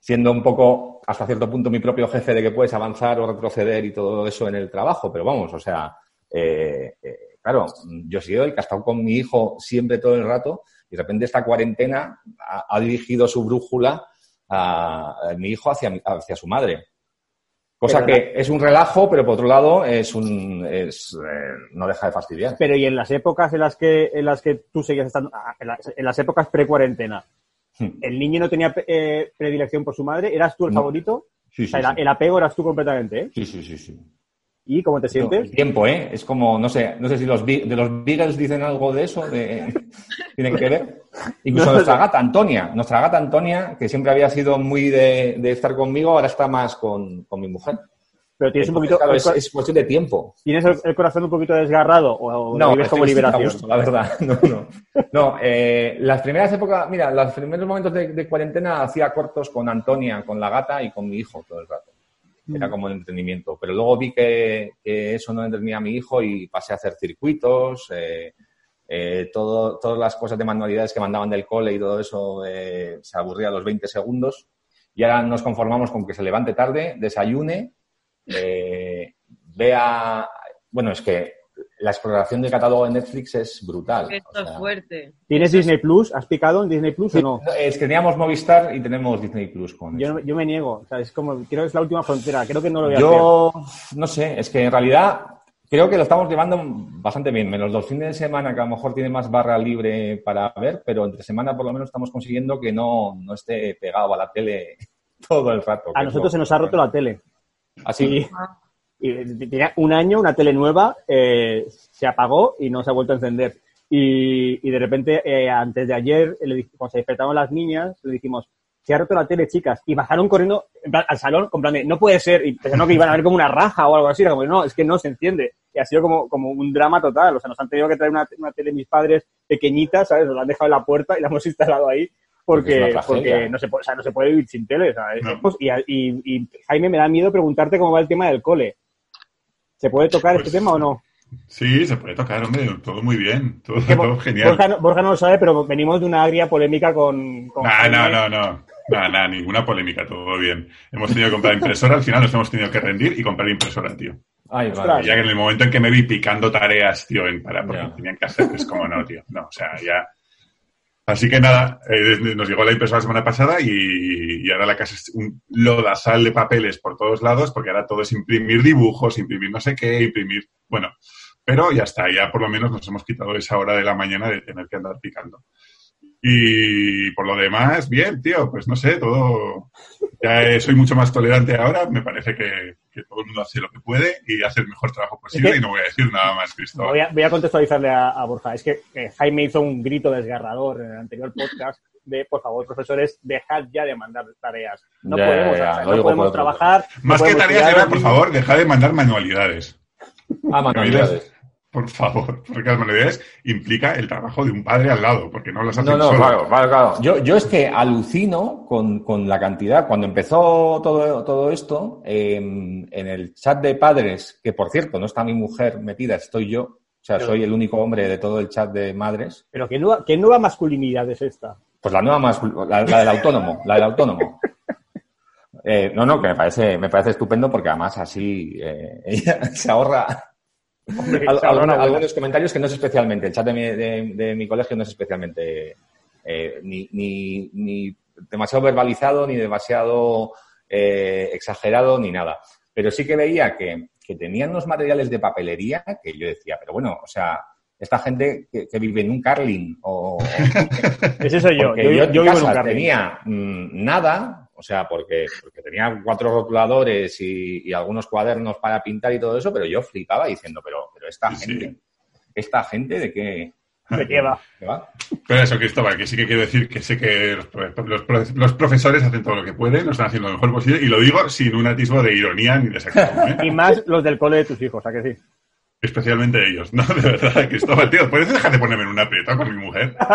[SPEAKER 4] siendo un poco, hasta cierto punto, mi propio jefe de que puedes avanzar o retroceder y todo eso en el trabajo, pero vamos, o sea, eh, eh, claro, yo sido el que ha estado con mi hijo siempre todo el rato y de repente esta cuarentena ha, ha dirigido su brújula a, a mi hijo hacia, hacia su madre. Cosa que es un relajo, pero por otro lado es un, es, eh, no deja de fastidiar.
[SPEAKER 1] Pero y en las épocas en las que en las que tú seguías estando, ah, en las, en las épocas pre-cuarentena,
[SPEAKER 4] Hmm.
[SPEAKER 1] ¿el niño no tenía eh, predilección por su madre? ¿Eras tú el
[SPEAKER 4] No.
[SPEAKER 1] favorito?
[SPEAKER 4] Sí,
[SPEAKER 1] O sea,
[SPEAKER 4] sí,
[SPEAKER 1] el,
[SPEAKER 4] sí.
[SPEAKER 1] el apego eras tú completamente, ¿eh?
[SPEAKER 4] Sí, sí, sí, sí.
[SPEAKER 1] ¿Y cómo te sientes?
[SPEAKER 4] El tiempo, ¿eh? Es como, no sé, no sé si los, de los Beagles dicen algo de eso, de, *laughs* tienen que ver. Incluso
[SPEAKER 1] No,
[SPEAKER 4] nuestra
[SPEAKER 1] no.
[SPEAKER 4] gata Antonia, nuestra gata Antonia, que siempre había sido muy de, de estar conmigo, ahora está más con, con mi mujer.
[SPEAKER 1] Pero tienes un poquito,
[SPEAKER 4] claro, es, cuestión de tiempo.
[SPEAKER 1] ¿tienes el, el corazón un poquito desgarrado o, o lo vives
[SPEAKER 4] estoy
[SPEAKER 1] como liberación?
[SPEAKER 4] gusto, la verdad. *laughs* No, no. No, eh, las primeras épocas, mira, los primeros momentos de, de cuarentena hacía cortos con Antonia, con la gata y con mi hijo todo el rato. Era
[SPEAKER 1] Mm.
[SPEAKER 4] como el entretenimiento. Pero luego vi que, que eso no entretenía a mi hijo y pasé a hacer circuitos, eh, eh, todo, todas las cosas de manualidades que mandaban del cole y todo eso eh, se aburría a los 20 segundos. Y ahora nos conformamos con que se levante tarde, desayune, eh, vea... Bueno, es que la exploración del catálogo de Netflix es brutal.
[SPEAKER 2] Esto
[SPEAKER 4] o
[SPEAKER 2] es fuerte.
[SPEAKER 1] ¿Tienes Disney Plus? ¿Has picado en Disney Plus o no?
[SPEAKER 4] Es que teníamos Movistar y tenemos Disney Plus con
[SPEAKER 1] Yo, yo me niego. O sea, es como, creo que es la última frontera. Creo que no lo voy a hacer.
[SPEAKER 4] Yo no sé, es que en realidad creo que lo estamos llevando bastante bien, menos los fines de semana que a lo mejor tiene más barra libre para ver, pero entre semana por lo menos estamos consiguiendo que no, no esté pegado a la tele *laughs* todo el rato.
[SPEAKER 1] A nosotros se nos ha roto la tele.
[SPEAKER 4] Así.
[SPEAKER 1] Y tenía un año, una tele nueva, eh, se apagó y no se ha vuelto a encender. Y, y de repente, eh, antes de ayer, le cuando se despertaron las niñas, le dijimos, se ha roto la tele, chicas. Y bajaron corriendo en plan, al salón, con plan de, no puede ser. Y pensaron que iban a ver como una raja o algo así. Era como, no, es que no se enciende. Y ha sido como, como un drama total. O sea, nos han tenido que traer una, una tele mis padres pequeñita, ¿sabes? Nos la han dejado en la puerta y la hemos *laughs* instalado ahí.
[SPEAKER 4] Porque
[SPEAKER 1] porque no, se puede, o sea, no se puede vivir sin tele. ¿sabes?
[SPEAKER 3] No.
[SPEAKER 1] Pues, y, y- y, Jaime, me da miedo preguntarte cómo va el tema del cole. ¿Se puede tocar
[SPEAKER 3] Pues-
[SPEAKER 1] este tema o no?
[SPEAKER 3] Sí, se puede tocar, hombre, todo muy bien, todo,
[SPEAKER 1] Que
[SPEAKER 3] todo
[SPEAKER 1] Bo- *laughs*
[SPEAKER 3] genial.
[SPEAKER 1] Borja, no- Borja no lo sabe, pero venimos de una agria polémica con... con
[SPEAKER 3] No,
[SPEAKER 1] Jaime.
[SPEAKER 3] no, no, no. Nada, nada, ninguna polémica, todo bien. Hemos tenido que comprar impresora, al final nos hemos tenido que rendir y comprar impresora, tío.
[SPEAKER 4] Ay, vale.
[SPEAKER 3] Ya que en el momento en que me vi picando tareas, tío, en para, porque
[SPEAKER 4] Ya.
[SPEAKER 3] tenían que hacer, es como no, tío. No, o sea, ya. Así que nada, eh, nos llegó la impresora la semana pasada y, y ahora la casa es un lodazal de papeles por todos lados, porque ahora todo es imprimir dibujos, imprimir no sé qué, imprimir. Bueno, pero ya está, ya por lo menos nos hemos quitado esa hora de la mañana de tener que andar picando. Y por lo demás, bien, tío, pues no sé, todo. Ya eh, soy mucho más tolerante ahora, me parece que, que todo el mundo hace lo que puede y hace el mejor trabajo posible y no voy a decir nada más, Cristóbal.
[SPEAKER 1] Voy a, voy a contextualizarle a, a Borja. Es que eh, Jaime hizo un grito desgarrador en el anterior podcast de, por favor, profesores, dejad ya de mandar tareas. No
[SPEAKER 4] Ya,
[SPEAKER 1] podemos,
[SPEAKER 4] ya,
[SPEAKER 1] o sea,
[SPEAKER 4] lo
[SPEAKER 1] no
[SPEAKER 4] digo
[SPEAKER 1] podemos trabajar. no
[SPEAKER 3] Más que tareas, por favor, dejad de mandar manualidades.
[SPEAKER 4] Ah, manualidades.
[SPEAKER 3] Por favor, porque las manualidades implica el trabajo de un padre al lado, porque no las hacen
[SPEAKER 4] No, no,
[SPEAKER 3] solo.
[SPEAKER 4] claro, claro, claro. Yo, yo es que alucino con, con la cantidad. Cuando empezó todo, todo esto, em, en el chat de padres, que por cierto no está mi mujer metida, estoy yo. O sea, soy el único hombre de todo el chat de madres.
[SPEAKER 1] Pero ¿qué nueva, qué nueva masculinidad es esta?
[SPEAKER 4] Pues la nueva la, la del autónomo, la del autónomo. Eh, no, no, que me parece, me parece estupendo porque además así eh, *laughs* ella se ahorra
[SPEAKER 1] Hombre,
[SPEAKER 4] al- algunos, comentarios que no es especialmente, el chat de mi, de, de mi colegio no es especialmente eh, ni, ni, ni demasiado verbalizado, ni demasiado eh, exagerado, ni nada. Pero sí que veía que, que tenían unos materiales de papelería que yo decía, pero bueno, o sea, esta gente que, que vive en un Carlin o, *laughs* o-
[SPEAKER 1] Ese soy yo. Yo,
[SPEAKER 4] yo,
[SPEAKER 1] vivo en un
[SPEAKER 4] tenía mm, nada, o sea, porque, porque tenía cuatro rotuladores y, y algunos cuadernos para pintar y todo eso, pero yo flipaba diciendo, pero, pero esta
[SPEAKER 3] Sí,
[SPEAKER 4] gente,
[SPEAKER 3] sí.
[SPEAKER 4] esta gente de qué,
[SPEAKER 1] ¿De qué va?
[SPEAKER 3] Pero eso, Cristóbal, que sí que quiero decir que sé que los, los pro- los profesores hacen todo lo que pueden, lo están haciendo lo mejor posible, y lo digo sin un atisbo de ironía ni de sarcasmo, ¿eh? *laughs*
[SPEAKER 1] Y más los del cole de tus hijos, ¿a que sí?
[SPEAKER 3] Especialmente ellos, ¿no? *laughs* De verdad, Cristóbal, tío, ¿puedes dejar de ponerme en un aprieto con mi mujer? *laughs*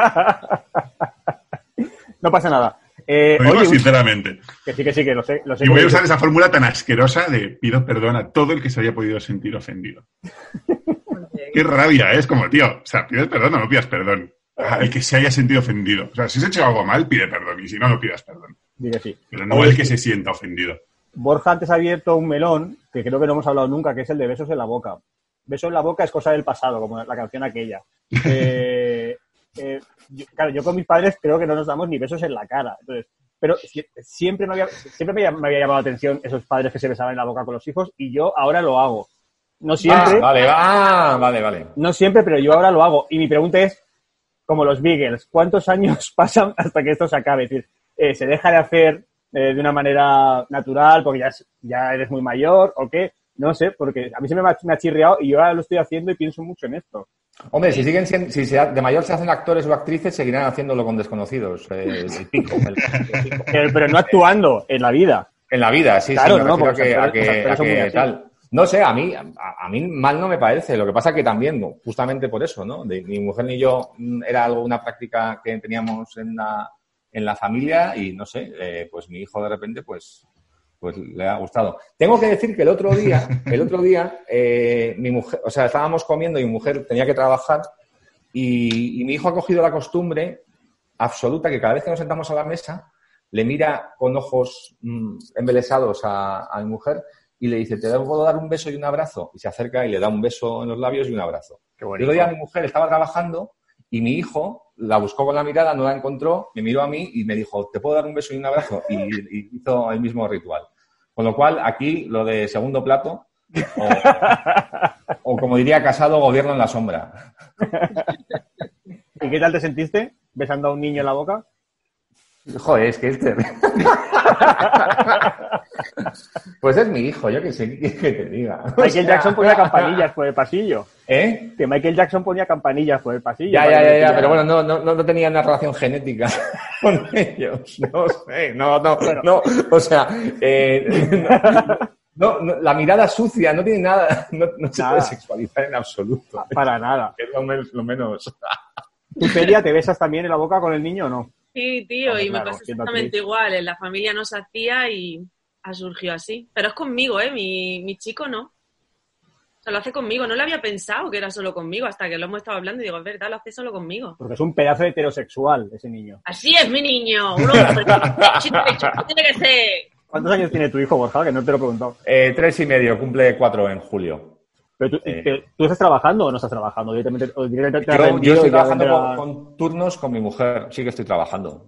[SPEAKER 1] No pasa nada. Eh,
[SPEAKER 3] Lo digo
[SPEAKER 1] oye, un-
[SPEAKER 3] sinceramente.
[SPEAKER 1] que sí, que sí, que lo sé. Lo sé
[SPEAKER 3] Y voy a usar esa fórmula tan asquerosa de pido perdón a todo el que se haya podido sentir ofendido. *laughs* Qué rabia, ¿eh? es como, tío, o sea, pides perdón o no pidas perdón. Ah, El que se haya sentido ofendido. O sea, si has hecho algo mal, pide perdón. Y si no, no pidas perdón.
[SPEAKER 1] Que sí.
[SPEAKER 3] Pero no
[SPEAKER 1] Oye,
[SPEAKER 3] el que se sienta ofendido.
[SPEAKER 1] Borja antes ha abierto un melón, que creo que no hemos hablado nunca, que es el de besos en la boca. Besos en la boca es cosa del pasado, como la canción aquella. *laughs* Eh, eh, yo- claro, yo con mis padres creo que no nos damos ni besos en la cara. Entonces, pero si- siempre, me había, siempre me, me había llamado la atención esos padres que se besaban en la boca con los hijos y yo ahora lo hago. No siempre,
[SPEAKER 4] Ah, vale, ah, vale, vale.
[SPEAKER 1] no siempre, pero yo ahora lo hago. Y mi pregunta es, como los Beagles, ¿cuántos años *laughs* pasan hasta que esto se acabe? Es decir, eh, ¿se deja de hacer eh, de una manera natural porque ya eres muy mayor o qué? No sé, porque a mí se me ha, me ha chirriado y yo ahora lo estoy haciendo y pienso mucho en esto.
[SPEAKER 4] Hombre, si siguen siendo, si se de mayor se hacen actores o actrices, seguirán haciéndolo con desconocidos. eh, el *laughs* pico, el- el pico.
[SPEAKER 1] Pero, pero no actuando en la vida.
[SPEAKER 4] En la vida, sí,
[SPEAKER 1] Claro,
[SPEAKER 4] sí. me
[SPEAKER 1] no, porque
[SPEAKER 4] que, a que- a que tal. No sé, a mí, a, a mí mal no me parece. Lo que pasa que también, justamente por eso, ¿no? De- ni mujer ni yo mm, era algo, una práctica que teníamos en la, en la familia y no sé, eh, pues mi hijo de repente, pues, pues le ha gustado. Tengo que decir que el otro día, *laughs* el otro día, eh, mi mujer, o sea, estábamos comiendo y mi mujer tenía que trabajar y, y mi hijo ha cogido la costumbre absoluta que cada vez que nos sentamos a la mesa le mira con ojos mm, embelesados a, a mi mujer y le dice, ¿te puedo dar un beso y un abrazo? Y se acerca y le da un beso en los labios y un abrazo.
[SPEAKER 1] Qué
[SPEAKER 4] El otro día mi mujer estaba trabajando y mi hijo la buscó con la mirada, no la encontró, me miró a mí y me dijo, ¿te puedo dar un beso y un abrazo? Y, hizo el mismo ritual. Con lo cual, aquí lo de segundo plato, o, o como diría Casado, gobierno en la sombra. *laughs*
[SPEAKER 1] ¿Y qué tal te sentiste besando a un niño en la boca?
[SPEAKER 4] Joder, es que este... *laughs* pues es mi hijo, yo que sé, ¿qué quieres que te diga? *laughs* O
[SPEAKER 1] Michael
[SPEAKER 4] sea-
[SPEAKER 1] Jackson ponía campanillas por el pasillo.
[SPEAKER 4] ¿Eh?
[SPEAKER 1] Que Michael Jackson ponía campanillas por el pasillo.
[SPEAKER 4] Ya, ya, ya, ya, pero bueno, no, no, no, tenía una relación genética *laughs* con ellos. No sé, no, no, no, o sea, eh, no, no, la mirada sucia no tiene nada, no, no se
[SPEAKER 1] Nada.
[SPEAKER 4] puede sexualizar en absoluto.
[SPEAKER 1] Para nada.
[SPEAKER 4] Es lo menos, lo menos.
[SPEAKER 1] ¿Tú, Celia, te besas también en la boca con el niño o no?
[SPEAKER 2] Sí, tío, y me
[SPEAKER 1] claro, siendo
[SPEAKER 2] exactamente igual. En la familia no se hacía y ha surgido así. Pero es conmigo, ¿eh? Mi, mi chico no. O sea, lo hace conmigo. No lo había pensado que era solo conmigo hasta que lo hemos estado hablando y digo, es verdad, lo hace solo conmigo.
[SPEAKER 1] Porque es un pedazo de heterosexual ese niño.
[SPEAKER 2] Así es, mi niño. Un *laughs* hombre. Chico, chico, tiene que ser.
[SPEAKER 1] ¿Cuántos años tiene tu hijo, Borja? Que no te lo he preguntado.
[SPEAKER 4] Eh, tres y medio, cumple cuatro en julio.
[SPEAKER 1] Pero tú,
[SPEAKER 4] Eh.
[SPEAKER 1] te- ¿tú estás trabajando o no estás trabajando? Directamente, directamente te
[SPEAKER 4] Yo, yo estoy trabajando con, turnos con mi mujer, sí que estoy trabajando.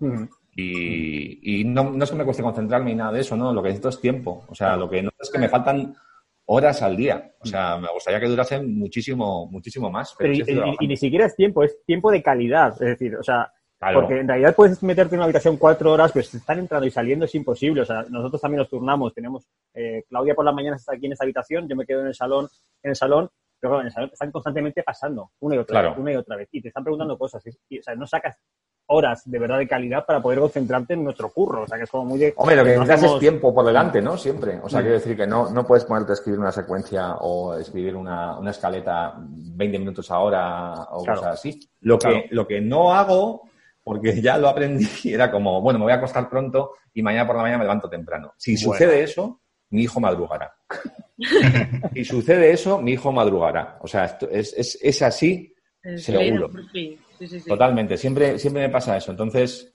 [SPEAKER 4] Y, y no, no es que me cueste concentrarme ni nada de eso, no, lo que necesito es tiempo. O sea, lo que no es que me faltan horas al día. O sea, me gustaría que durasen muchísimo, muchísimo más. Pero,
[SPEAKER 1] Pero
[SPEAKER 4] sí
[SPEAKER 1] y,
[SPEAKER 4] estoy
[SPEAKER 1] y-
[SPEAKER 4] trabajando.
[SPEAKER 1] y ni siquiera es tiempo, es tiempo de calidad. Es decir, o sea,
[SPEAKER 4] Claro.
[SPEAKER 1] porque en realidad puedes meterte en una habitación cuatro horas, pero si están entrando y saliendo es imposible. O sea, nosotros también nos turnamos. Tenemos, eh, Claudia por las mañanas está aquí en esta habitación, yo me quedo en el salón, en el salón, pero claro, en el salón están constantemente pasando una y otra
[SPEAKER 4] Claro.
[SPEAKER 1] vez, una y otra vez. Y te están preguntando cosas. Y, y, o sea, no sacas horas de verdad de calidad para poder concentrarte en nuestro curro. O sea, que es como muy de...
[SPEAKER 4] Hombre, lo que necesitas
[SPEAKER 1] hacemos-
[SPEAKER 4] es tiempo por delante, ¿no? Siempre. O sea,
[SPEAKER 1] Mm.
[SPEAKER 4] quiero decir que no, no puedes ponerte a escribir una secuencia o escribir una, una escaleta 20 minutos ahora o
[SPEAKER 1] Claro.
[SPEAKER 4] cosas así. Lo que, lo que no hago, porque ya lo aprendí, era como, bueno, me voy a acostar pronto y mañana por la mañana me levanto temprano. Si
[SPEAKER 1] Bueno.
[SPEAKER 4] sucede eso, mi hijo madrugará. *laughs* si sucede eso, mi hijo madrugará. O sea, esto es, es, es así Seguro.
[SPEAKER 2] sí, sí, sí.
[SPEAKER 4] Totalmente, siempre, siempre me pasa eso. Entonces,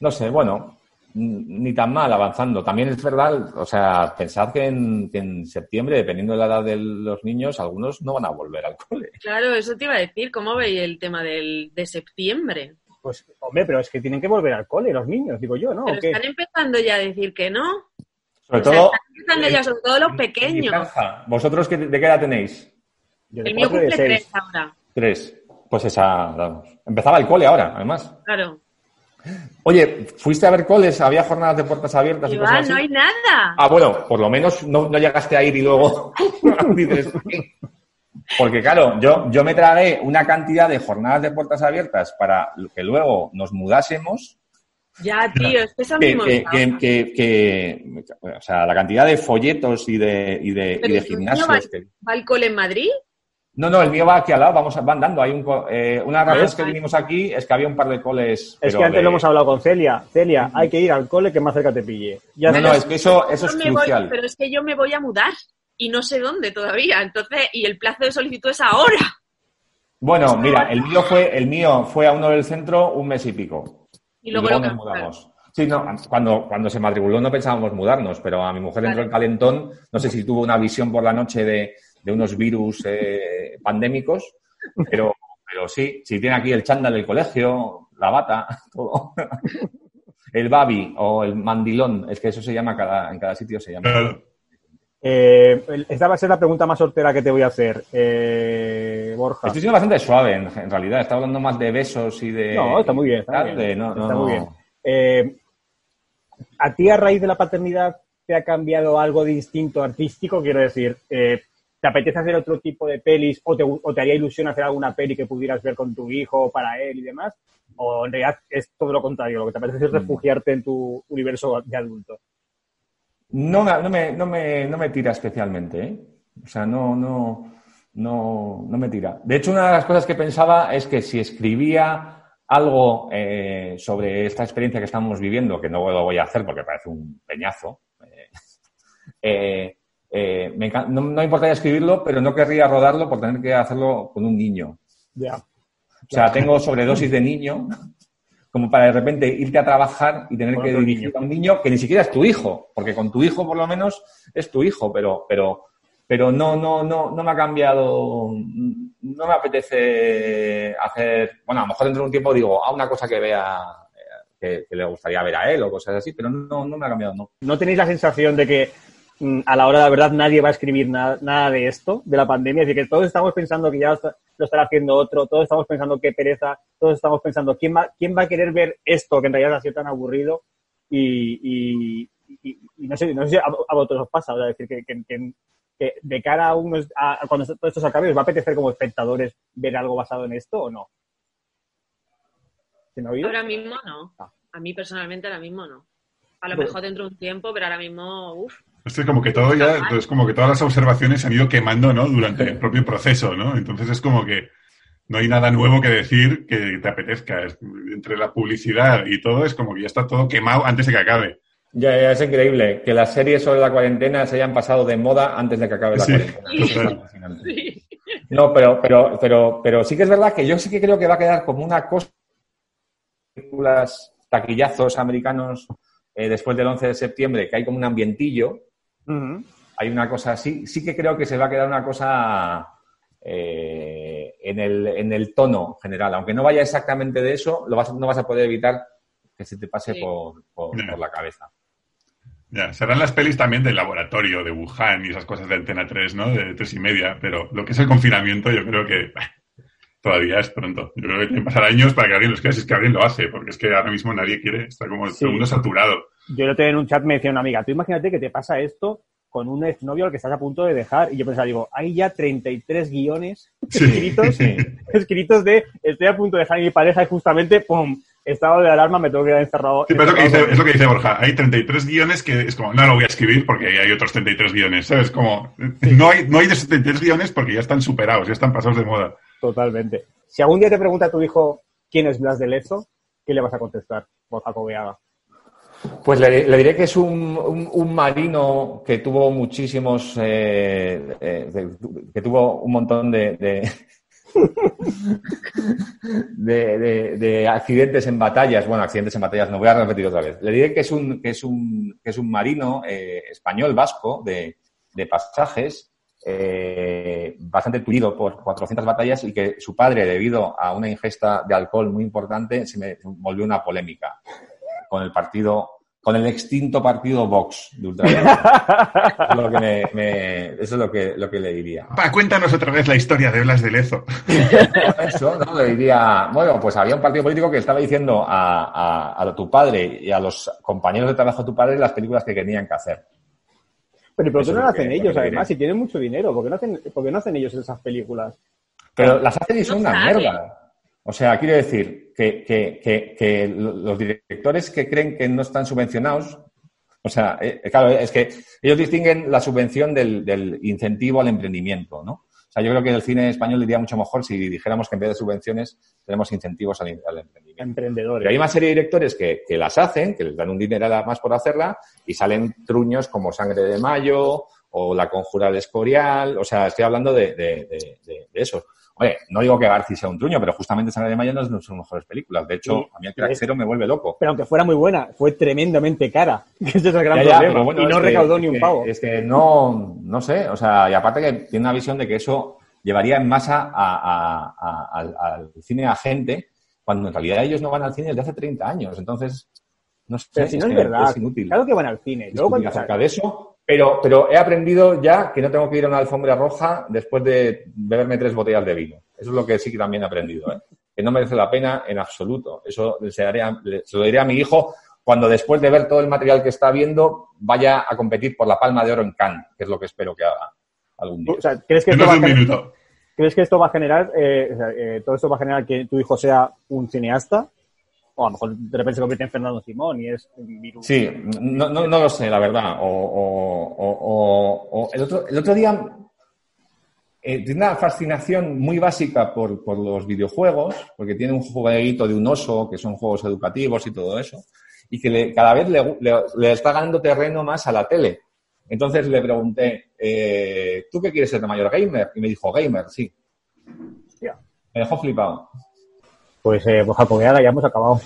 [SPEAKER 4] no sé, bueno, ni tan mal avanzando. También es verdad, o sea, pensad que en, que en septiembre, dependiendo de la edad de los niños, algunos no van a volver al cole.
[SPEAKER 2] Claro, eso te iba a decir. ¿Cómo veis el tema del, de septiembre?
[SPEAKER 1] Pues, hombre, pero es que tienen que volver al cole los niños, digo yo, ¿no?
[SPEAKER 2] Pero están empezando ya a decir que no.
[SPEAKER 4] Sobre
[SPEAKER 2] O sea,
[SPEAKER 4] todo,
[SPEAKER 2] están empezando ya, sobre todo los pequeños.
[SPEAKER 4] ¿Vosotros qué- de qué edad tenéis?
[SPEAKER 1] Yo
[SPEAKER 2] El mío
[SPEAKER 1] de
[SPEAKER 2] cumple tres ahora.
[SPEAKER 4] Tres. Pues esa, vamos. Empezaba el cole ahora, además.
[SPEAKER 2] Claro.
[SPEAKER 4] Oye, ¿fuiste a ver coles? ¿Había jornadas de puertas abiertas y
[SPEAKER 2] Y
[SPEAKER 4] cosas así?
[SPEAKER 2] no hay nada.
[SPEAKER 4] Ah, bueno, por lo menos no, no llegaste a ir y luego *laughs* dices, porque claro, yo, yo me tragué una cantidad de jornadas de puertas abiertas para que luego nos mudásemos,
[SPEAKER 2] Ya, tío, es que eso
[SPEAKER 4] que,
[SPEAKER 2] mismo.
[SPEAKER 4] que, que, que- que- o sea, la cantidad de folletos y de, y de, y de
[SPEAKER 2] ¿y tu niño
[SPEAKER 4] gimnasios.
[SPEAKER 2] va-
[SPEAKER 4] que-
[SPEAKER 2] ¿Va al cole en Madrid?
[SPEAKER 4] No, no, el mío va aquí al lado, vamos, van dando. Hay un, eh, una de las cosas que vinimos aquí es que había un par de coles.
[SPEAKER 1] Es que antes
[SPEAKER 4] de-
[SPEAKER 1] lo hemos hablado con Celia. Celia, hay que ir al cole que más cerca te pille. Ya
[SPEAKER 4] No, no, es que eso, eso es
[SPEAKER 2] me voy-
[SPEAKER 4] crucial.
[SPEAKER 2] pero es que yo me voy a mudar y no sé dónde todavía. Entonces, y el plazo de solicitud es ahora.
[SPEAKER 4] Bueno, mira, el mío fue, el mío fue a uno del centro un mes y pico.
[SPEAKER 2] Y luego,
[SPEAKER 4] nos
[SPEAKER 2] lo cancelaron.
[SPEAKER 4] mudamos. Sí, no, cuando, cuando se matriculó no pensábamos mudarnos, pero a mi mujer entró el calentón, no sé si tuvo una visión por la noche de, de unos virus eh, pandémicos, pero, pero sí, si tiene aquí el chándal del colegio, la bata, *laughs* todo. El babi o el mandilón, es que eso se llama cada, en cada sitio se llama.
[SPEAKER 3] Claro.
[SPEAKER 1] Eh, esta va a ser la pregunta más sortera que te voy a hacer, eh, Borja.
[SPEAKER 4] Estoy siendo bastante suave en, en realidad, está hablando más de besos y de...
[SPEAKER 1] No, está muy bien, está
[SPEAKER 4] tal,
[SPEAKER 1] muy
[SPEAKER 4] de-
[SPEAKER 1] bien.
[SPEAKER 4] no, no,
[SPEAKER 1] Está
[SPEAKER 4] no.
[SPEAKER 1] muy bien. Eh, ¿A ti a raíz de la paternidad te ha cambiado algo de instinto artístico? Quiero decir, eh, ¿te apetece hacer otro tipo de pelis o te, o te haría ilusión hacer alguna peli que pudieras ver con tu hijo para él y demás? ¿O en realidad es todo lo contrario? Lo que te apetece es
[SPEAKER 4] Mm.
[SPEAKER 1] refugiarte en tu universo de adulto.
[SPEAKER 4] No, me- no, me, no, me, no me tira especialmente, ¿eh? O sea, no, no, no, no me tira. De hecho, una de las cosas que pensaba es que si escribía algo eh, sobre esta experiencia que estamos viviendo, que no lo voy a hacer porque parece un peñazo, eh, *laughs* eh, me no, no me importaría escribirlo, pero no querría rodarlo por tener que hacerlo con un niño.
[SPEAKER 1] Ya.
[SPEAKER 4] O sea, tengo sobredosis de niño, como para de repente irte a trabajar y tener que dirigir
[SPEAKER 1] niño.
[SPEAKER 4] a un niño que ni siquiera es tu hijo, porque con tu hijo por lo menos es tu hijo, pero, pero, pero no, no, no, no me ha cambiado, no me apetece hacer, bueno, a lo mejor dentro de un tiempo digo, a una cosa que vea, eh, que, que le gustaría ver a él o cosas así, pero no, no me ha cambiado, no.
[SPEAKER 1] ¿No tenéis la sensación de que a la hora de la verdad nadie va a escribir nada, nada de esto, de la pandemia? Es decir, que todos estamos pensando que ya lo, estará haciendo otro, todos estamos pensando qué pereza, todos estamos pensando quién va, quién va a querer ver esto que en realidad ha sido tan aburrido y, y- y- y no sé, no sé si a, a vosotros os pasa, o sea, decir, que, que- que- que de cara a, unos, a a cuando todo esto se acabe, ¿os va a apetecer como espectadores ver algo basado en esto o no? ¿Se me ha oído?
[SPEAKER 2] Ahora mismo no.
[SPEAKER 1] Ah.
[SPEAKER 2] A mí personalmente ahora mismo no. A lo
[SPEAKER 1] Bueno.
[SPEAKER 2] mejor dentro de un tiempo, pero ahora mismo, uff.
[SPEAKER 3] Es que como que todo ya, entonces como que todas las observaciones se han ido quemando, ¿no? Durante el propio proceso, ¿no? Entonces es como que no hay nada nuevo que decir que te apetezca. Es- entre la publicidad y todo es como que ya está todo quemado antes de que acabe.
[SPEAKER 4] Ya, ya, es increíble que las series sobre la cuarentena se hayan pasado de moda antes de que acabe la
[SPEAKER 3] Sí,
[SPEAKER 4] cuarentena. Es.
[SPEAKER 2] Sí.
[SPEAKER 4] No, pero, pero, pero, pero sí que es verdad que yo sí que creo que va a quedar como una cosa películas taquillazos americanos eh, después del 11 de septiembre, que hay como un ambientillo, Hay una cosa así, sí que creo que se va a quedar una cosa eh, en, el, en el tono general, aunque no vaya exactamente de eso, lo vas, no vas a poder evitar que se te pase
[SPEAKER 2] Sí.
[SPEAKER 4] por, por-
[SPEAKER 3] Ya.
[SPEAKER 4] por la cabeza.
[SPEAKER 3] Ya, serán las pelis también del laboratorio de Wuhan y esas cosas de Antena 3, ¿no? De tres y media, pero lo que es el confinamiento yo creo que bah, todavía es pronto. Yo creo que tienen que pasar años para que alguien los quiera, si es que alguien lo hace, porque es que ahora mismo nadie quiere, está como
[SPEAKER 1] Sí.
[SPEAKER 3] todo el mundo saturado.
[SPEAKER 1] Yo lo tenía en un chat, me decía una amiga, tú imagínate que te pasa esto con un exnovio al que estás a punto de dejar. Y yo pensaba, digo, hay ya 33 guiones
[SPEAKER 3] Sí.
[SPEAKER 1] escritos, *laughs* escritos de estoy a punto de dejar a mi pareja y justamente, ¡pum! estado de alarma, me tengo que quedar encerrado.
[SPEAKER 3] Sí, pero es, lo que dice, es lo que dice Borja. Hay 33 guiones que es como, no lo voy a escribir porque hay otros 33 guiones, ¿sabes? Como, no hay, no hay de 73 guiones porque ya están superados, ya están pasados de moda.
[SPEAKER 1] Totalmente. Si algún día te pregunta tu hijo quién es Blas de Lezo, ¿qué le vas a contestar, Borja Cobeaga?
[SPEAKER 4] Pues le, diré que es un, un- marino que tuvo muchísimos, eh, eh, que tuvo un montón de, de, *laughs* de- de- de accidentes en batallas. Bueno, accidentes en batallas, no voy a repetir otra vez. Le diré que es un, que es un, que es un marino eh, español vasco de, pasajes. bastante tullido por 400 batallas y que su padre, debido a una ingesta de alcohol muy importante, se me volvió una polémica con el partido, con el extinto partido Vox de ultraderecha. *laughs* Eso es lo que, me- me- eso es lo que, lo que le diría.
[SPEAKER 3] Pa, cuéntanos otra vez la historia de Blas de Lezo.
[SPEAKER 4] Eso, ¿no? Le diría, bueno, pues había un partido político que estaba diciendo a, a- a tu padre y a los compañeros de trabajo de tu padre las películas que tenían que hacer.
[SPEAKER 1] Pero ¿por qué no lo
[SPEAKER 4] que-
[SPEAKER 1] hacen
[SPEAKER 4] lo
[SPEAKER 1] ellos, además? Si tienen mucho dinero, ¿por qué no hacen, por qué no hacen ellos esas películas?
[SPEAKER 4] Pero las hacen y son
[SPEAKER 2] No
[SPEAKER 4] una mierda. O sea, quiero decir que, que, que, que los directores que creen que no están subvencionados, o sea, eh, claro, es que ellos distinguen la subvención del, del incentivo al emprendimiento, ¿no? O sea, yo creo que el cine español iría mucho mejor si dijéramos que en vez de subvenciones tenemos incentivos al, al emprendimiento.
[SPEAKER 1] Emprendedores.
[SPEAKER 4] Pero hay una serie de directores que, que las hacen, que les dan un dinero más por hacerla, y salen truños como Sangre de Mayo o La Conjura del Escorial. O sea, estoy hablando de, de, de, esos. Oye, no digo que Garci sea un truño, pero justamente Sangre de Mayo no es de sus mejores películas. De hecho,
[SPEAKER 1] Sí.
[SPEAKER 4] a mí el craxero me vuelve loco.
[SPEAKER 1] Pero aunque fuera muy buena, fue tremendamente cara. *laughs* Ese es el gran
[SPEAKER 4] Ya, ya,
[SPEAKER 1] problema.
[SPEAKER 4] bueno,
[SPEAKER 1] y no
[SPEAKER 4] que-
[SPEAKER 1] recaudó ni un pavo.
[SPEAKER 4] Es que no, no sé, o sea, y aparte que tiene una visión de que eso llevaría en masa a- a- a- al, cine a gente, cuando en realidad ellos no van al cine desde hace 30 años. Entonces, no sé,
[SPEAKER 1] Pero si no es verdad.
[SPEAKER 4] es inútil
[SPEAKER 1] Claro que van al cine. Luego, cuando-
[SPEAKER 4] acerca de eso. Pero, pero he aprendido ya que no tengo que ir a una alfombra roja después de beberme tres botellas de vino. Eso es lo que sí que también he aprendido, ¿eh? que no merece la pena en absoluto. Eso se, haré a- le- se lo diré a mi hijo cuando después de ver todo el material que está viendo vaya a competir por la palma de oro en Cannes, que es lo que espero que haga algún día.
[SPEAKER 1] o sea, ¿crees que esto va a
[SPEAKER 3] un
[SPEAKER 1] gener-
[SPEAKER 3] minuto.
[SPEAKER 1] ¿Crees que esto va a generar, eh, o sea, eh, todo esto va a generar que tu hijo sea un cineasta? O a lo mejor de repente se convierte en Fernando Simón y es un virus.
[SPEAKER 4] Sí, no, no, no lo sé, la verdad. O, o- o- el, otro, el otro día eh, tiene una fascinación muy básica por, por los videojuegos, porque tiene un jueguito de un oso, que son juegos educativos y todo eso, y que le- cada vez le, le- le está ganando terreno más a la tele. Entonces le pregunté, eh, ¿tú qué quieres ser de mayor gamer? Y me dijo, gamer, sí. Me dejó flipado.
[SPEAKER 1] Pues, eh, pues ya hemos acabado.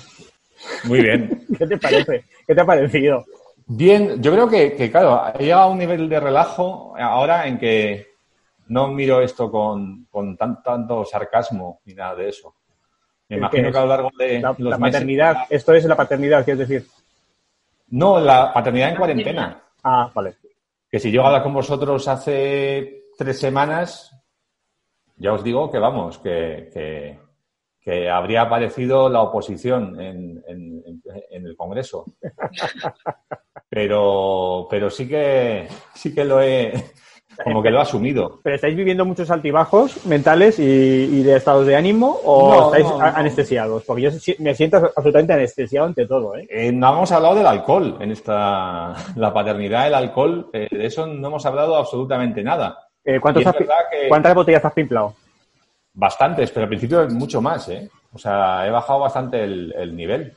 [SPEAKER 4] Muy bien. *laughs*
[SPEAKER 1] ¿Qué te parece? ¿Qué te ha parecido?
[SPEAKER 4] Bien, yo creo que, que, claro, ha llegado a un nivel de relajo ahora en que no miro esto con, con tan- tanto sarcasmo ni nada de eso. Me
[SPEAKER 1] ¿El
[SPEAKER 4] imagino
[SPEAKER 1] es?
[SPEAKER 4] que a lo largo de
[SPEAKER 1] La,
[SPEAKER 4] los
[SPEAKER 1] la
[SPEAKER 4] meses-
[SPEAKER 1] paternidad. Esto es la paternidad, quieres decir.
[SPEAKER 4] No, la paternidad en cuarentena.
[SPEAKER 1] Ah, vale.
[SPEAKER 4] Que si yo hablo con vosotros hace tres semanas, ya os digo que vamos, que, que, que habría aparecido la oposición en, en- el Congreso. *laughs* Pero, pero sí que sí que lo he como que lo he asumido.
[SPEAKER 1] ¿Pero estáis viviendo muchos altibajos mentales y, y de estados de ánimo o
[SPEAKER 4] No,
[SPEAKER 1] estáis
[SPEAKER 4] no,
[SPEAKER 1] a-
[SPEAKER 4] no.
[SPEAKER 1] anestesiados? Porque yo me siento absolutamente anestesiado ante todo, ¿eh?
[SPEAKER 4] Eh, no hemos hablado del alcohol en esta la paternidad, el alcohol, eh, de eso no hemos hablado absolutamente nada.
[SPEAKER 1] Eh, ¿cuántos
[SPEAKER 4] Y es
[SPEAKER 1] has pi-
[SPEAKER 4] verdad que-
[SPEAKER 1] ¿Cuántas botellas has pimplado?
[SPEAKER 4] Bastantes, pero al principio mucho más, ¿eh? O sea, he bajado bastante el, el nivel.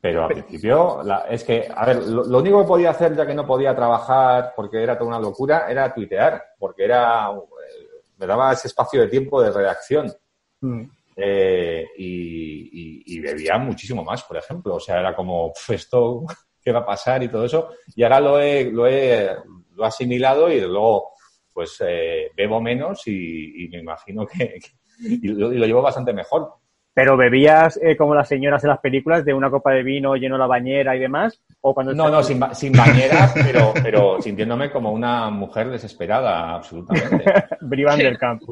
[SPEAKER 4] Pero al principio, la- es que, a ver, lo, lo único que podía hacer ya que no podía trabajar porque era toda una locura era tuitear, porque era, eh, me daba ese espacio de tiempo de redacción.
[SPEAKER 1] Mm.
[SPEAKER 4] Eh, y, y- y bebía muchísimo más, por ejemplo. O sea, era como, "Pf, esto, ¿qué va a pasar? Y todo eso. Y ahora lo he, lo he, lo he asimilado y luego, pues, eh, bebo menos y, y me imagino que, que- y, lo, y lo llevo bastante mejor.
[SPEAKER 1] ¿Pero bebías eh, como las señoras en las películas de una copa de vino lleno la bañera y demás? ¿O cuando
[SPEAKER 4] No, no, sin, ba- sin bañera, pero, pero sintiéndome como una mujer desesperada, absolutamente. *laughs*
[SPEAKER 1] Brie Van der Kamp.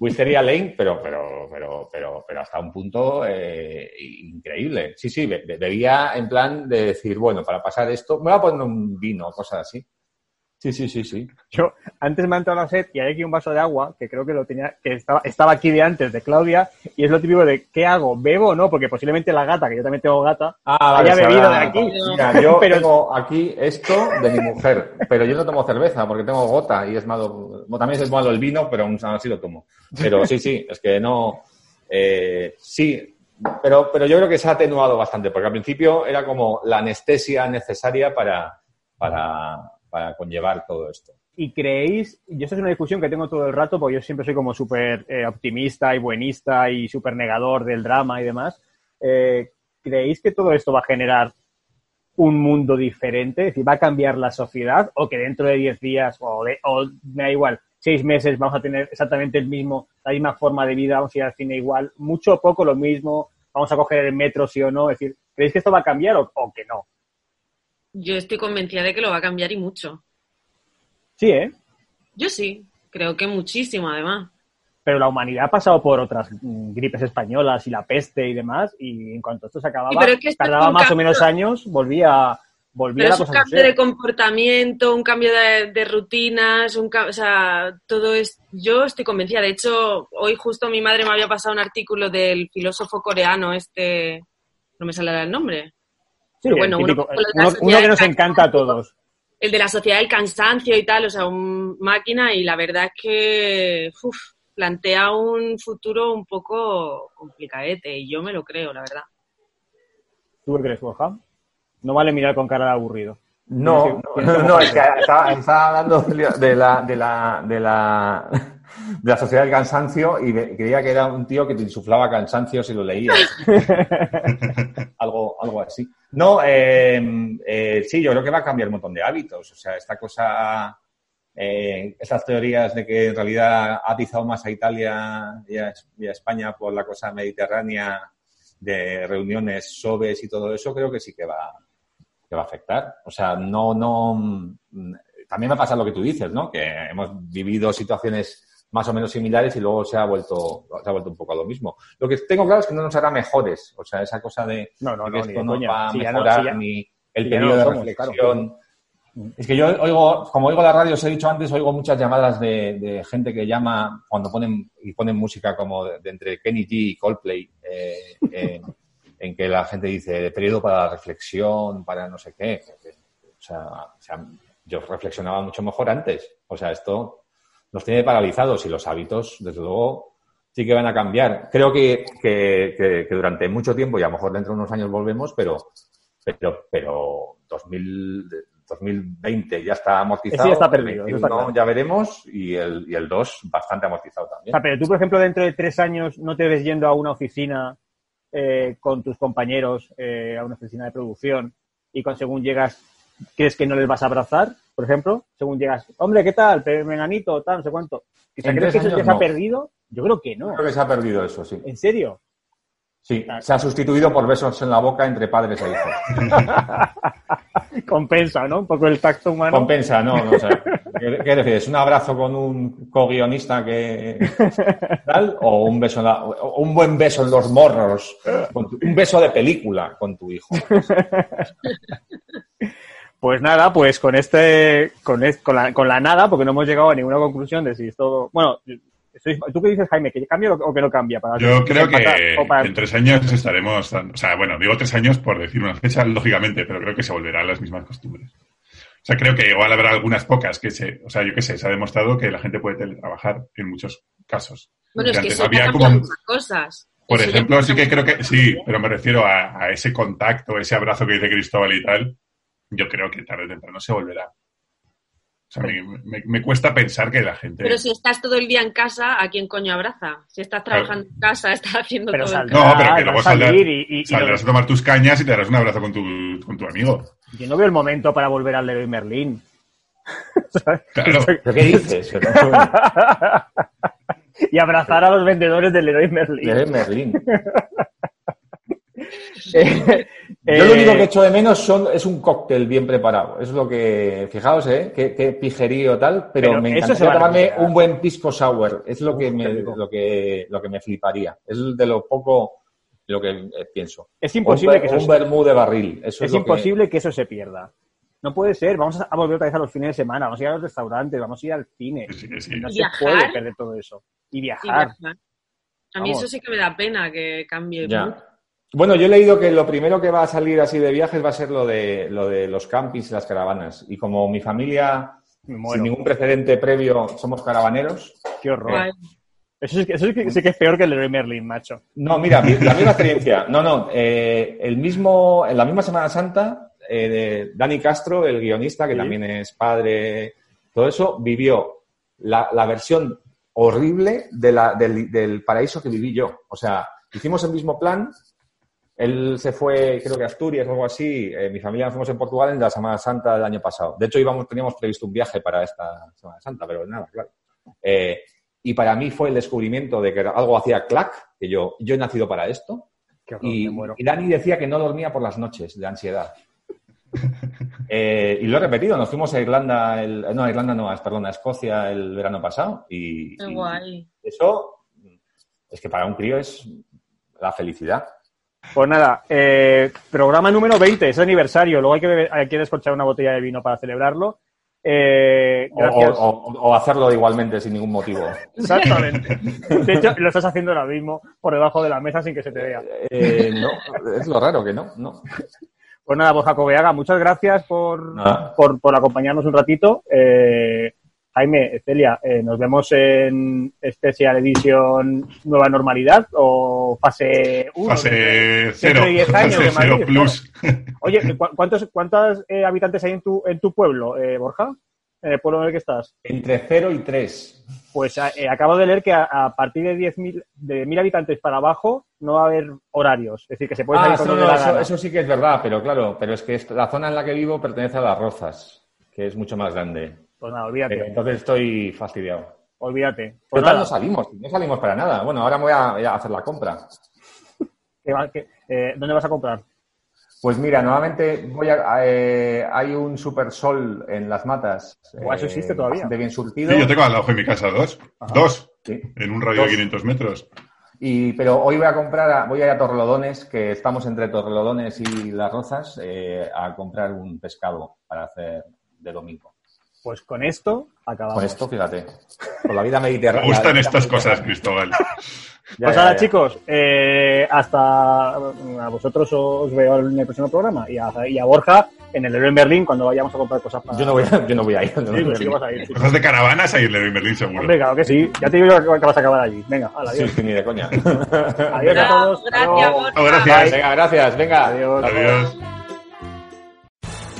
[SPEAKER 4] Wisteria Lane, pero, pero, pero, pero, pero hasta un punto eh, increíble. Sí, sí, be- be- bebía en plan de decir, bueno, para pasar esto, me voy a poner un vino, cosas así. Sí, sí, sí, sí.
[SPEAKER 1] Yo, antes me ha entrado la sed y hay aquí un vaso de agua, que creo que lo tenía, que estaba, estaba aquí de antes de Claudia, y es lo típico de, ¿qué hago? ¿Bebo o no? Porque posiblemente la gata, que yo también tengo gata,
[SPEAKER 4] Ah,
[SPEAKER 1] haya bebido de aquí.
[SPEAKER 4] Mira, yo *laughs*
[SPEAKER 1] Pero-
[SPEAKER 4] tengo aquí esto de mi mujer, pero yo no tomo cerveza porque tengo gota y es malo. también es malo el vino, pero aún así lo tomo. Pero sí, sí, es que no. eh, sí, pero, pero yo creo que se ha atenuado bastante, porque al principio era como la anestesia necesaria para, para, para conllevar todo esto.
[SPEAKER 1] ¿Y creéis, y esto es una discusión que tengo todo el rato, porque yo siempre soy como súper eh, optimista y buenista y súper negador del drama y demás, eh, ¿creéis que todo esto va a generar un mundo diferente? Es decir, ¿va a cambiar la sociedad? ¿O que dentro de 10 días, o, de- me da igual, seis meses vamos a tener exactamente el mismo, la misma forma de vida, vamos a ir al cine igual, mucho o poco lo mismo, vamos a coger el metro sí o no? Es decir, ¿creéis que esto va a cambiar o que no?
[SPEAKER 2] Yo estoy convencida de que lo va a cambiar y mucho.
[SPEAKER 1] Sí, ¿eh?
[SPEAKER 2] Yo sí, creo que muchísimo además.
[SPEAKER 1] pero la humanidad ha pasado por otras gripes españolas y la peste y demás, y en cuanto esto se acababa,
[SPEAKER 2] pero es que esto
[SPEAKER 1] tardaba más o menos años, volvía, volvía
[SPEAKER 2] Pero
[SPEAKER 1] la
[SPEAKER 2] es un
[SPEAKER 1] cosa a
[SPEAKER 2] cambio de comportamiento, un cambio de, de rutinas, un o sea, todo es... Yo estoy convencida. De hecho, hoy justo mi madre me había pasado un artículo del filósofo coreano, este... No me sale el nombre.
[SPEAKER 1] Sí,
[SPEAKER 2] pero bueno, uno-
[SPEAKER 1] que nos encanta a todos.
[SPEAKER 2] El de la sociedad del cansancio y tal, o sea, un máquina y la verdad es que uf, plantea un futuro un poco complicadete y yo me lo creo, la verdad.
[SPEAKER 1] ¿Tú qué crees, Borja? No vale mirar con cara de aburrido.
[SPEAKER 4] No, no, *laughs* no, es que estaba, estaba hablando de la, de la, de la, de la sociedad del cansancio y de- creía que era un tío que te insuflaba cansancio si lo leías. *laughs* algo, algo así. No, eh, eh, sí, yo creo que va a cambiar un montón de hábitos. O sea, esta cosa, eh, esas teorías de que en realidad ha atizado más a Italia y a, a España por la cosa mediterránea de reuniones, sobes y todo eso, creo que sí que va, que va a afectar. O sea, no, no. mm, También me pasa lo que tú dices, ¿no? Que hemos vivido situaciones más o menos similares y luego se ha vuelto, se ha vuelto un poco a lo mismo. Lo que tengo claro es que no nos hará mejores. O sea, esa cosa de,
[SPEAKER 1] No, no,
[SPEAKER 4] de
[SPEAKER 1] no,
[SPEAKER 4] que
[SPEAKER 1] ni
[SPEAKER 4] esto no
[SPEAKER 1] coña.
[SPEAKER 4] va a
[SPEAKER 1] Si no-
[SPEAKER 4] mejorar
[SPEAKER 1] si ya-
[SPEAKER 4] ni el
[SPEAKER 1] si no
[SPEAKER 4] periodo de reflexión. Es que yo oigo, como oigo la radio, os he dicho antes, oigo muchas llamadas de, de gente que llama cuando ponen y ponen música como de, de entre Kenny G y Coldplay, eh, eh, *laughs* en que la gente dice periodo para la reflexión, para no sé qué. O sea, o sea, yo reflexionaba mucho mejor antes. O sea, esto nos tiene paralizados y los hábitos, desde luego, sí que van a cambiar. Creo que, que, que- que durante mucho tiempo, y a lo mejor dentro de unos años volvemos, pero, pero, pero 2000, 2020 ya está amortizado.
[SPEAKER 1] Ya está perdido,
[SPEAKER 4] el
[SPEAKER 1] eso está
[SPEAKER 4] 21
[SPEAKER 1] claro.
[SPEAKER 4] ya veremos y el, y el 2 bastante amortizado
[SPEAKER 1] O
[SPEAKER 4] también.
[SPEAKER 1] sea, pero tú, por ejemplo, dentro de tres años no te ves yendo a una oficina eh, con tus compañeros, eh, a una oficina de producción, y con según llegas, ¿crees que no les vas a abrazar, por ejemplo? Según llegas, hombre, ¿qué tal? Menganito, tal, no sé cuánto. O sea, ¿Crees que eso ya se ha perdido? Yo creo que no.
[SPEAKER 4] Creo que se ha perdido eso, sí.
[SPEAKER 1] ¿En serio?
[SPEAKER 4] Sí, se ha sustituido por besos en la boca entre padres e hijos. *laughs*
[SPEAKER 1] Compensa, ¿no? Un poco el tacto humano.
[SPEAKER 4] Compensa, no, no o sea, ¿qué, qué refieres? ¿Un abrazo con un co-guionista que tal? ¿O un beso en la- o un buen beso en los morros? con tu- un beso de película con tu hijo. *laughs*
[SPEAKER 1] Pues nada, pues con este, con, es- con, la, con la nada, porque no hemos llegado a ninguna conclusión de si es todo. Bueno, estoy- ¿tú qué dices, Jaime? ¿Que cambia o que no cambia? Para
[SPEAKER 3] Yo creo que
[SPEAKER 1] empatar? O para-
[SPEAKER 3] en tres años estaremos, o sea, bueno, digo tres años por decir una fecha, lógicamente, pero creo que se volverán las mismas costumbres. O sea, creo que igual habrá algunas pocas que se, o sea, yo qué sé, se ha demostrado que la gente puede teletrabajar en muchos casos.
[SPEAKER 2] Bueno, es
[SPEAKER 3] Que
[SPEAKER 2] eso
[SPEAKER 3] había como-
[SPEAKER 2] muchas cosas.
[SPEAKER 3] Por
[SPEAKER 2] Eso
[SPEAKER 3] ejemplo, sí que creo que sí, pero me refiero a, a ese contacto, ese abrazo que dice Cristóbal y tal. Yo creo que tarde o temprano se volverá. O sea, me, me- me cuesta pensar que la gente.
[SPEAKER 2] Pero si estás todo el día en casa, ¿a quién coño abraza? Si estás trabajando en casa, *laughs* estás haciendo
[SPEAKER 1] Pero
[SPEAKER 2] todo el
[SPEAKER 1] saldrá,
[SPEAKER 3] No, pero que luego
[SPEAKER 1] a salir
[SPEAKER 3] saldrás,
[SPEAKER 1] y, y- y
[SPEAKER 3] saldrás a tomar tus cañas y te darás un abrazo con tu, con tu amigo.
[SPEAKER 1] yo no veo el momento para volver al Leroy Merlin. *laughs* ¿Sabes?
[SPEAKER 3] Claro. *laughs*
[SPEAKER 4] ¿Pero qué dices?
[SPEAKER 1] y abrazar a los vendedores del Leroy Merlin.
[SPEAKER 4] De Merlín.
[SPEAKER 1] Eh,
[SPEAKER 4] Yo lo único
[SPEAKER 1] eh,
[SPEAKER 4] que echo de menos son, es un cóctel bien preparado. Es lo que, fijaos, ¿eh? Qué, qué pijerío tal, pero,
[SPEAKER 1] Pero
[SPEAKER 4] me
[SPEAKER 1] eso se
[SPEAKER 4] encantaría tomarme un buen pisco sour. Es lo que, me, lo que, lo que me fliparía. Es de lo poco lo que eh, pienso.
[SPEAKER 1] Es imposible
[SPEAKER 4] un,
[SPEAKER 1] que eso
[SPEAKER 4] un
[SPEAKER 1] se-
[SPEAKER 4] vermú de barril. Eso es,
[SPEAKER 1] es
[SPEAKER 4] lo
[SPEAKER 1] imposible que... eso se pierda. No puede ser, vamos a volver otra vez a los fines de semana, vamos a ir a los restaurantes, vamos a ir al cine.
[SPEAKER 3] Sí, sí, sí.
[SPEAKER 1] No se puede perder todo eso. Y
[SPEAKER 2] Y
[SPEAKER 1] viajar.
[SPEAKER 2] viajar. A mí
[SPEAKER 1] Vamos.
[SPEAKER 2] eso sí que me da pena que cambie.
[SPEAKER 4] Ya.
[SPEAKER 2] mucho.
[SPEAKER 4] Bueno, yo he leído que lo primero que va a salir así de viajes va a ser lo de, lo de los campings y las caravanas. Y como mi familia, sin ningún precedente previo, somos caravaneros.
[SPEAKER 1] Qué horror. Eso, sí, que- eso sí que, sí que es peor que el de Merlin, macho.
[SPEAKER 4] No, mira, mi- la misma experiencia. No, no, eh, el mismo, en la misma Semana Santa, eh, de Dani Castro, el guionista, que
[SPEAKER 1] Sí.
[SPEAKER 4] también es padre, todo eso, vivió la, la versión horrible de la- del, del paraíso que viví yo. O sea, hicimos el mismo plan. Él se fue, creo que a Asturias o algo así. eh, mi familia nos fuimos en Portugal en la Semana Santa del año pasado. De hecho, íbamos, teníamos previsto un viaje para esta Semana Santa, pero nada, claro. Eh, y para mí fue el descubrimiento de que algo hacía clac, que yo, yo he nacido para esto.
[SPEAKER 1] Qué horror,
[SPEAKER 4] Y, y Dani decía que no dormía por las noches de ansiedad. *laughs* Eh, y lo he repetido, nos fuimos a Irlanda, el- no, a Irlanda no, perdón, a Escocia el verano pasado. Y,
[SPEAKER 2] Qué
[SPEAKER 4] y
[SPEAKER 2] guay.
[SPEAKER 4] eso es que para un crío es la felicidad.
[SPEAKER 1] Pues nada, eh, programa número 20, es aniversario. Luego hay que, beber- hay que descorchar una botella de vino para celebrarlo. Eh,
[SPEAKER 4] O, hacerlo igualmente sin ningún motivo.
[SPEAKER 1] Exactamente. De hecho, lo estás haciendo ahora mismo por debajo de la mesa sin que se te vea.
[SPEAKER 4] Eh, no, es lo raro que no, no.
[SPEAKER 1] Pues nada, Borja Coveaga, muchas gracias por, por, por acompañarnos un ratito. Eh, Jaime, Celia, eh, nos vemos en Special Edition Nueva Normalidad o fase 1.
[SPEAKER 3] Fase cero.
[SPEAKER 1] 10 años
[SPEAKER 3] Fase
[SPEAKER 1] de Madrid,
[SPEAKER 3] cero plus.
[SPEAKER 1] Oye, ¿cu- ¿cuántos, cuántos eh, habitantes hay en tu, en tu pueblo, eh, Borja? En el pueblo en el que estás.
[SPEAKER 4] Entre 0 y 3.
[SPEAKER 1] Pues eh, acabo de leer que a, a partir de 10.000 de 1.000 habitantes para abajo no va a haber horarios. Es decir, que se puede salir
[SPEAKER 4] Ah, eso,
[SPEAKER 1] cuando
[SPEAKER 4] no,
[SPEAKER 1] la
[SPEAKER 4] eso- eso sí que es verdad, pero claro, pero es que la zona en la que vivo pertenece a Las Rozas, que es mucho más grande.
[SPEAKER 1] Pues nada, olvídate.
[SPEAKER 4] Eh, entonces estoy fastidiado.
[SPEAKER 1] olvídate. Pues
[SPEAKER 4] Total, no salimos, no salimos para nada. Bueno, ahora me voy a, voy a hacer la compra. *laughs*
[SPEAKER 1] eh, ¿Dónde vas a comprar?
[SPEAKER 4] Pues mira, nuevamente voy a, eh, hay un super sol en las matas.
[SPEAKER 1] Eso existe todavía.
[SPEAKER 4] Bastante bien surtido.
[SPEAKER 3] Sí, yo tengo al lado de mi casa dos. Dos.
[SPEAKER 4] Sí.
[SPEAKER 3] En un radio de
[SPEAKER 4] Dos.
[SPEAKER 3] 500 metros.
[SPEAKER 4] Y, pero hoy voy a comprar, a- voy a ir a Torrelodones, que estamos entre Torrelodones y Las Rozas, eh, a comprar un pescado para hacer de domingo.
[SPEAKER 1] Pues con esto acabamos.
[SPEAKER 4] Con esto, fíjate, con la vida *laughs*
[SPEAKER 3] Me
[SPEAKER 4] mediterránea.
[SPEAKER 3] gustan
[SPEAKER 4] la vida
[SPEAKER 3] estas cosas. Cristóbal.
[SPEAKER 4] Ya,
[SPEAKER 1] pues
[SPEAKER 4] ya,
[SPEAKER 1] ahora,
[SPEAKER 4] ya.
[SPEAKER 1] chicos, eh, hasta a vosotros os veo en el próximo programa y a, y a Borja en el Héroe en Berlín cuando vayamos a comprar cosas para.
[SPEAKER 4] Yo no voy a, yo no voy a ir. no
[SPEAKER 1] Sí,
[SPEAKER 4] a
[SPEAKER 1] sí
[SPEAKER 4] ir.
[SPEAKER 1] vas a ir. sí.
[SPEAKER 3] Cosas de caravanas ahí en Leroy Merlin, seguro.
[SPEAKER 1] Hombre, claro que sí. Ya te digo que que vas a acabar allí. Venga, adiós.
[SPEAKER 4] sí, ni de coña. *laughs*
[SPEAKER 1] Adiós a todos.
[SPEAKER 2] Gracias. Borja.
[SPEAKER 3] Oh, gracias.
[SPEAKER 4] Venga, gracias, venga.
[SPEAKER 1] Adiós.
[SPEAKER 3] Adiós.